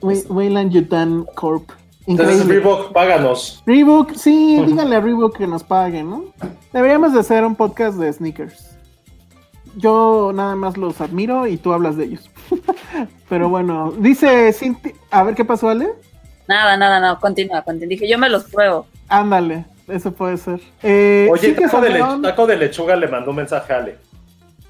Way- Wayland Yutan Corp. Entonces, Increíble. Reebok, páganos. Reebok, sí, díganle a Reebok que nos paguen, ¿no? Deberíamos de hacer un podcast de sneakers. Yo nada más los admiro y tú hablas de ellos. Pero bueno, dice Cinti... A ver, ¿qué pasó, Ale? Nada, nada, no, continúa, continúa. Dije, yo me los pruebo. Ándale, eso puede ser. Eh, Oye, Cintia taco de, taco lechuga le mandó un mensaje a Ale.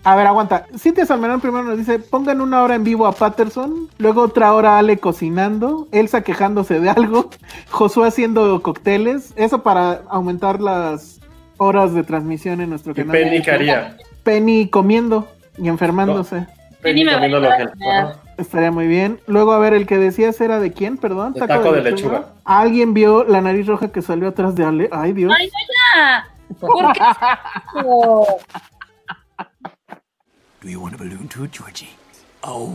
A ver, aguanta. Cintia Salmerón primero nos dice, pongan una hora en vivo a Patterson, luego otra hora Ale cocinando, Elsa quejándose de algo, Josué haciendo cócteles, eso para aumentar las horas de transmisión en nuestro Y canal. Penny que haría. Penny comiendo y enfermándose. Penny me comiendo lo a que. Estaría muy bien. Luego, a ver, el que decías era de quién, perdón. De taco de lechuga. ¿Alguien vio la nariz roja que salió atrás de Ale? Ay, Dios. Ay, no, ya. ¿Por qué? Do you want a balloon too, Georgie? Oh,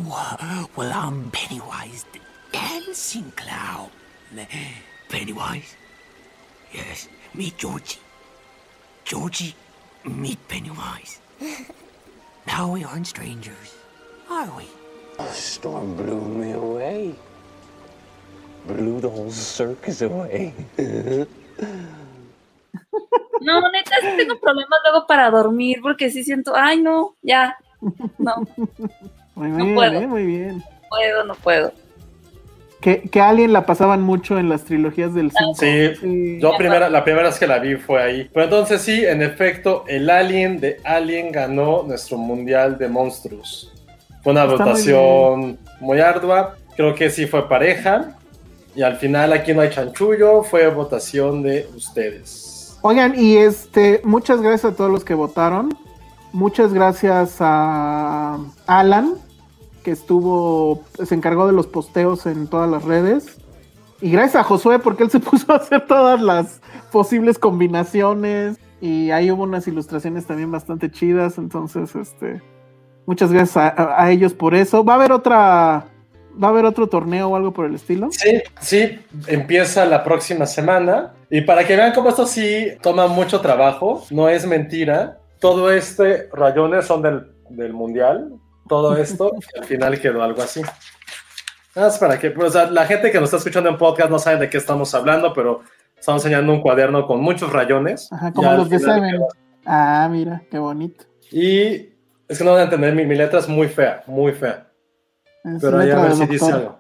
well, I'm Pennywise the dancing clown. Pennywise? Yes, meet Georgie. Georgie, meet Pennywise. now we aren't strangers, are we? A storm blew me away. Blew the whole circus away. No, neta, sí tengo problemas luego para dormir porque sí siento, ay, no, ya. No, Muy No bien, puedo. eh, muy bien. puedo, no puedo. Que, que Alien la pasaban mucho en las trilogías del 5. Sí, yo primera, la primera vez que la vi fue ahí. Pero entonces sí, en efecto, el Alien de Alien ganó nuestro Mundial de Monstruos. Fue una Está muy votación muy, ardua. Creo que sí fue pareja. Y al final aquí no hay chanchullo, fue votación de ustedes. Oigan, y este, muchas gracias a todos los que votaron. Muchas gracias a Alan, que estuvo, se encargó de los posteos en todas las redes. Y gracias a Josué, porque él se puso a hacer todas las posibles combinaciones. Y ahí hubo unas ilustraciones también bastante chidas. Entonces, este, muchas gracias a, ellos por eso. Va a haber otra, va a haber otro torneo o algo por el estilo. Sí, sí, empieza la próxima semana. Y para que vean cómo esto sí toma mucho trabajo, no es mentira. Todo este rayones son del, del mundial. Todo esto, al final quedó algo así. Nada más para que, pues, la gente que nos está escuchando en podcast no sabe de qué estamos hablando, pero estamos enseñando un cuaderno con muchos rayones. Ajá, como los de Seven. Ah, mira, qué bonito. Y es que no van a entender, mi, mi letra es muy fea, muy fea. Es Pero ahí a ver si dice algo.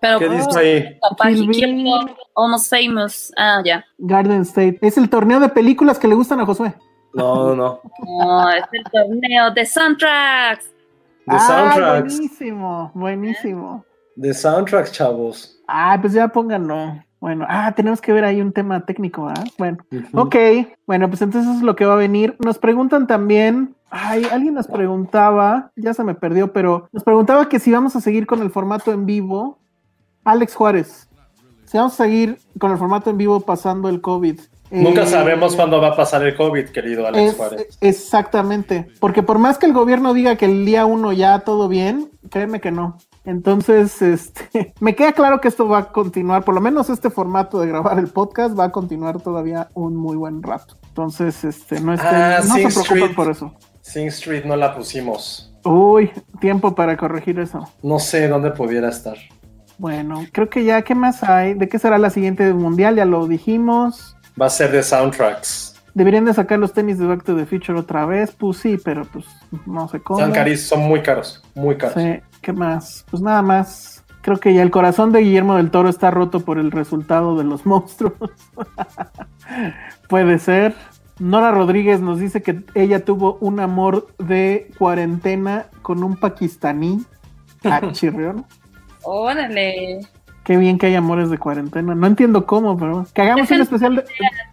Pero, ¿Qué dice ahí? Almost famous. Ah, ya. Garden State. Es el torneo de películas que le gustan a Josué. No, no, no. No, es el torneo de soundtracks. De ah, soundtracks. buenísimo, buenísimo. De soundtracks, chavos. Ah, pues ya pónganlo. Bueno, ah, tenemos que ver ahí un tema técnico, ¿ah? Bueno, ok. Bueno, pues entonces eso es lo que va a venir. Nos preguntan también. Ay, alguien nos preguntaba, ya se me perdió, pero nos preguntaba que si vamos a seguir con el formato en vivo. Alex Juárez, Si vamos a seguir con el formato en vivo pasando el COVID. Nunca eh, sabemos cuándo va a pasar el COVID, querido Alex es- Juárez. Exactamente, porque por más que el gobierno diga que el día uno ya todo bien, créeme que no. Entonces, este, me queda claro que esto va a continuar, por lo menos este formato de grabar el podcast va a continuar todavía un muy buen rato. Entonces, este, no, estén- Ah, no se preocupen Street. por eso. Sing Street no la pusimos. Uy, tiempo para corregir eso. No sé dónde pudiera estar. Bueno, creo que ya, ¿qué más hay? ¿De qué será la siguiente mundial? Ya lo dijimos. Va a ser de soundtracks. Deberían de sacar los tenis de Back to the Future otra vez. Pues sí, pero pues no sé cómo. Son carísimos, son muy caros, muy caros. Sí, ¿qué más? Pues nada más. Creo que ya el corazón de Guillermo del Toro está roto por el resultado de los monstruos. Puede ser. Nora Rodríguez nos dice que ella tuvo un amor de cuarentena con un pakistaní. Ah, chirrión. Órale. Qué bien que hay amores de cuarentena. No entiendo cómo, pero que hagamos un especial de...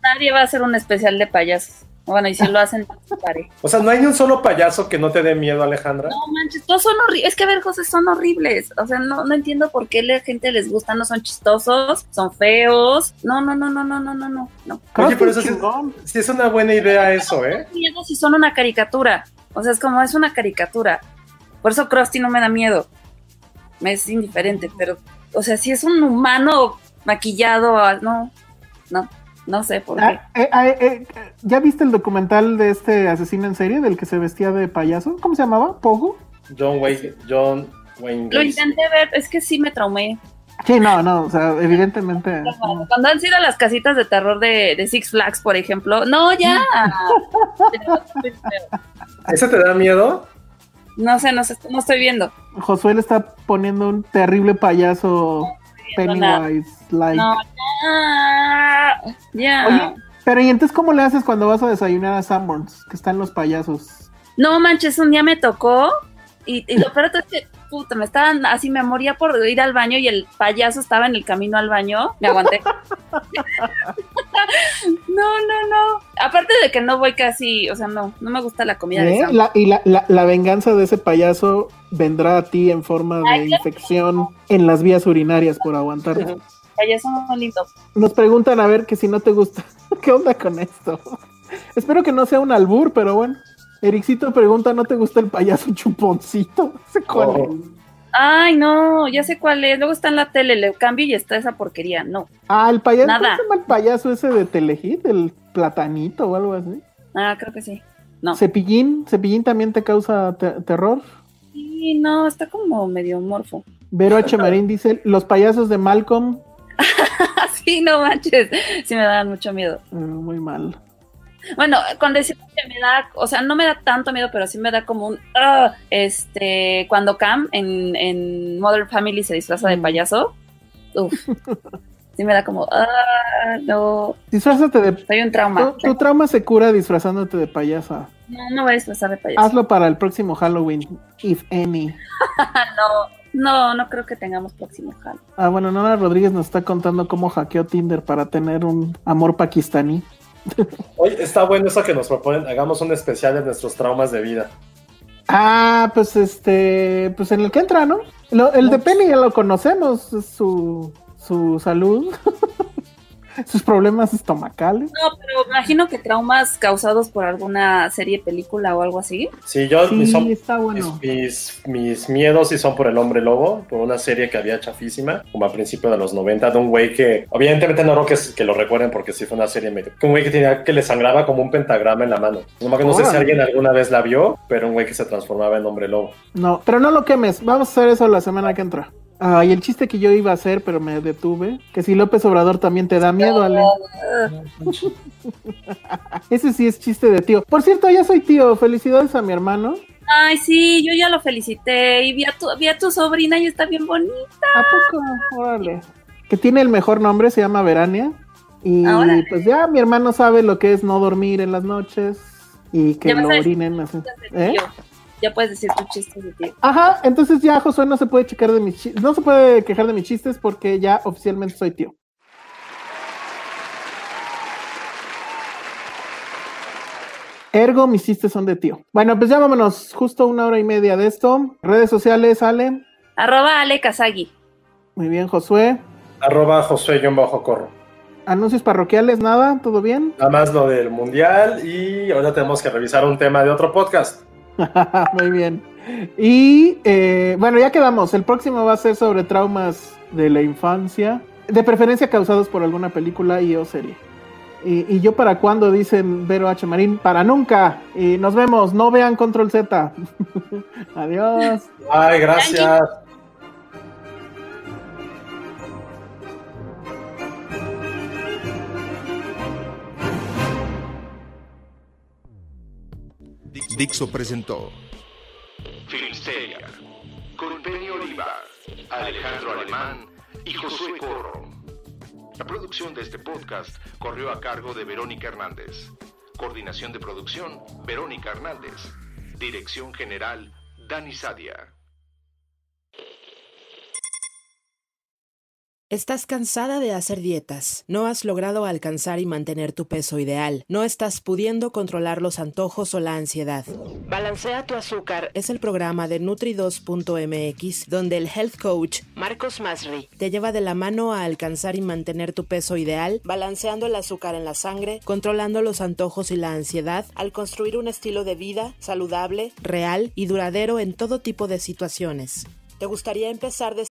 Nadie va a hacer un especial de payasos. Bueno, y si lo hacen, no pare. O sea, no hay ni un solo payaso que no te dé miedo, Alejandra. No manches, todos son horribles. Es que a ver, José, son horribles. O sea, no, no entiendo por qué la gente les gusta. No son chistosos, son feos. No, no, no, no, no, no, no, no. no. Oye, pero eso sí, sí es una buena idea eso, ¿eh? miedo si son una caricatura. O sea, es como es una caricatura. Por eso Krusty no me da miedo. Me es indiferente, pero, o sea, si es un humano maquillado, ah, no, no, no sé por qué. Ah, eh, ah, eh, eh, ¿Ya viste el documental de este asesino en serie del que se vestía de payaso? ¿Cómo se llamaba? ¿Pogo? John Wayne, John Wayne Lo intenté ver, es que sí me traumé. Sí, no, no, o sea, evidentemente. no. Cuando han sido las casitas de terror de, de Six Flags, por ejemplo, no, ya. ¿Ese te da miedo? no sé, no sé, no estoy viendo. Josué le está poniendo un terrible payaso. Pennywise like. No, ya. Oye, pero ¿y entonces cómo le haces cuando vas a desayunar a Sanborns? Que están los payasos. No manches, un día me tocó y, y lo peor es que, puta, me estaban así, me moría por ir al baño y el payaso estaba en el camino al baño. Me aguanté. no, no, no. Aparte de que no voy casi, o sea, no, no me gusta la comida de ¿Eh? Sam. La- y la, la- la venganza de ese payaso vendrá a ti en forma de infección en las vías urinarias por aguantarte. Payaso muy lindo. Nos preguntan a ver que si no te gusta. ¿Qué onda con esto? Espero que no sea un albur, pero bueno. Ericito pregunta, ¿no te gusta el payaso chuponcito? No sé cuál Oh. es. Ay, no, ya sé cuál es. Luego está en la tele, le cambio y está esa porquería. No. Ah, el payaso. Nada. ¿Cómo se llama el payaso ese de Telehit? El platanito o algo así. Ah, creo que sí. No. Cepillín. Cepillín también te causa te- terror. Sí, no, está como medio morfo. Vero H. Marín dice, los payasos de Malcolm. sí, no manches. Sí me dan mucho miedo. Eh, muy mal. Bueno, con decir que me da, o sea, no me da tanto miedo, pero sí me da como un, "Ugh", este, cuando Cam en, en Modern Family se disfraza de payaso, uf, sí me da como, ah, no, Disfrázate de... soy un trauma. Tu, tu trauma se cura disfrazándote de payasa. No, no voy a disfrazar de payaso. Hazlo para el próximo Halloween, if any. no, no, no creo que tengamos próximo Halloween. Ah, bueno, Nora Rodríguez nos está contando cómo hackeó Tinder para tener un amor pakistaní. Oye, está bueno eso que nos proponen. Hagamos un especial de nuestros traumas de vida. Ah, pues este, pues en el que entra, ¿no? Lo- el de Penny ya lo conocemos, es su, su salud, sus problemas estomacales. No, pero imagino que traumas causados por alguna serie, película o algo así. Sí, yo Sí, mis, son- está bueno. mis, mis miedos sí son por el hombre lobo, por una serie que había chafísima, como a principios de los 90, de un güey que, obviamente no creo que, que lo recuerden porque sí fue una serie medio, que un güey que tenía que le sangraba como un pentagrama en la mano. No, no sé si alguien alguna vez la vio, pero un güey que se transformaba en hombre lobo. No, pero no lo quemes, vamos a hacer eso la semana que entra. Ah, y el chiste que yo iba a hacer, pero me detuve, que si López Obrador también te da miedo, Ale. Ese sí es chiste de tío. Por cierto, ya soy tío, felicidades a mi hermano. Ay, sí, yo ya lo felicité y vi a tu, vi a tu sobrina y está bien bonita. ¿A poco? Órale. Que tiene el mejor nombre, se llama Verania. Y Ah, pues ya mi hermano sabe lo que es no dormir en las noches y que lo orinen así. ¿Eh? tío. Ya puedes decir tus chistes de tío. Ajá, entonces ya Josué no se puede checar de mis chistes, no se puede quejar de mis chistes porque ya oficialmente soy tío. Ergo, mis chistes son de tío. Bueno, pues ya vámonos, justo una hora y media de esto. Redes sociales, Ale. Arroba Ale Kazagi. Muy bien, Josué. Arroba Josué-Corro. Anuncios parroquiales, nada, ¿todo bien? Nada más lo del mundial y ahora tenemos que revisar un tema de otro podcast. Muy bien. Y eh, bueno, ya quedamos. El próximo va a ser sobre traumas de la infancia, de preferencia causados por alguna película y o serie. Y, yo para cuando dicen Vero H. Marín, para nunca. Y nos vemos, no vean Control Z. Adiós. Ay, gracias. Dixo presentó Filmsteria con Penny Oliva, Alejandro Alemán y Josué Corro. La producción de este podcast corrió a cargo de Verónica Hernández. Coordinación de producción, Verónica Hernández. Dirección General, Dani Sadia. Estás cansada de hacer dietas, no has logrado alcanzar y mantener tu peso ideal, no estás pudiendo controlar los antojos o la ansiedad. Balancea tu azúcar es el programa de Nutri2.mx donde el health coach Marcos Masri te lleva de la mano a alcanzar y mantener tu peso ideal, balanceando el azúcar en la sangre, controlando los antojos y la ansiedad al construir un estilo de vida saludable, real y duradero en todo tipo de situaciones. ¿Te gustaría empezar de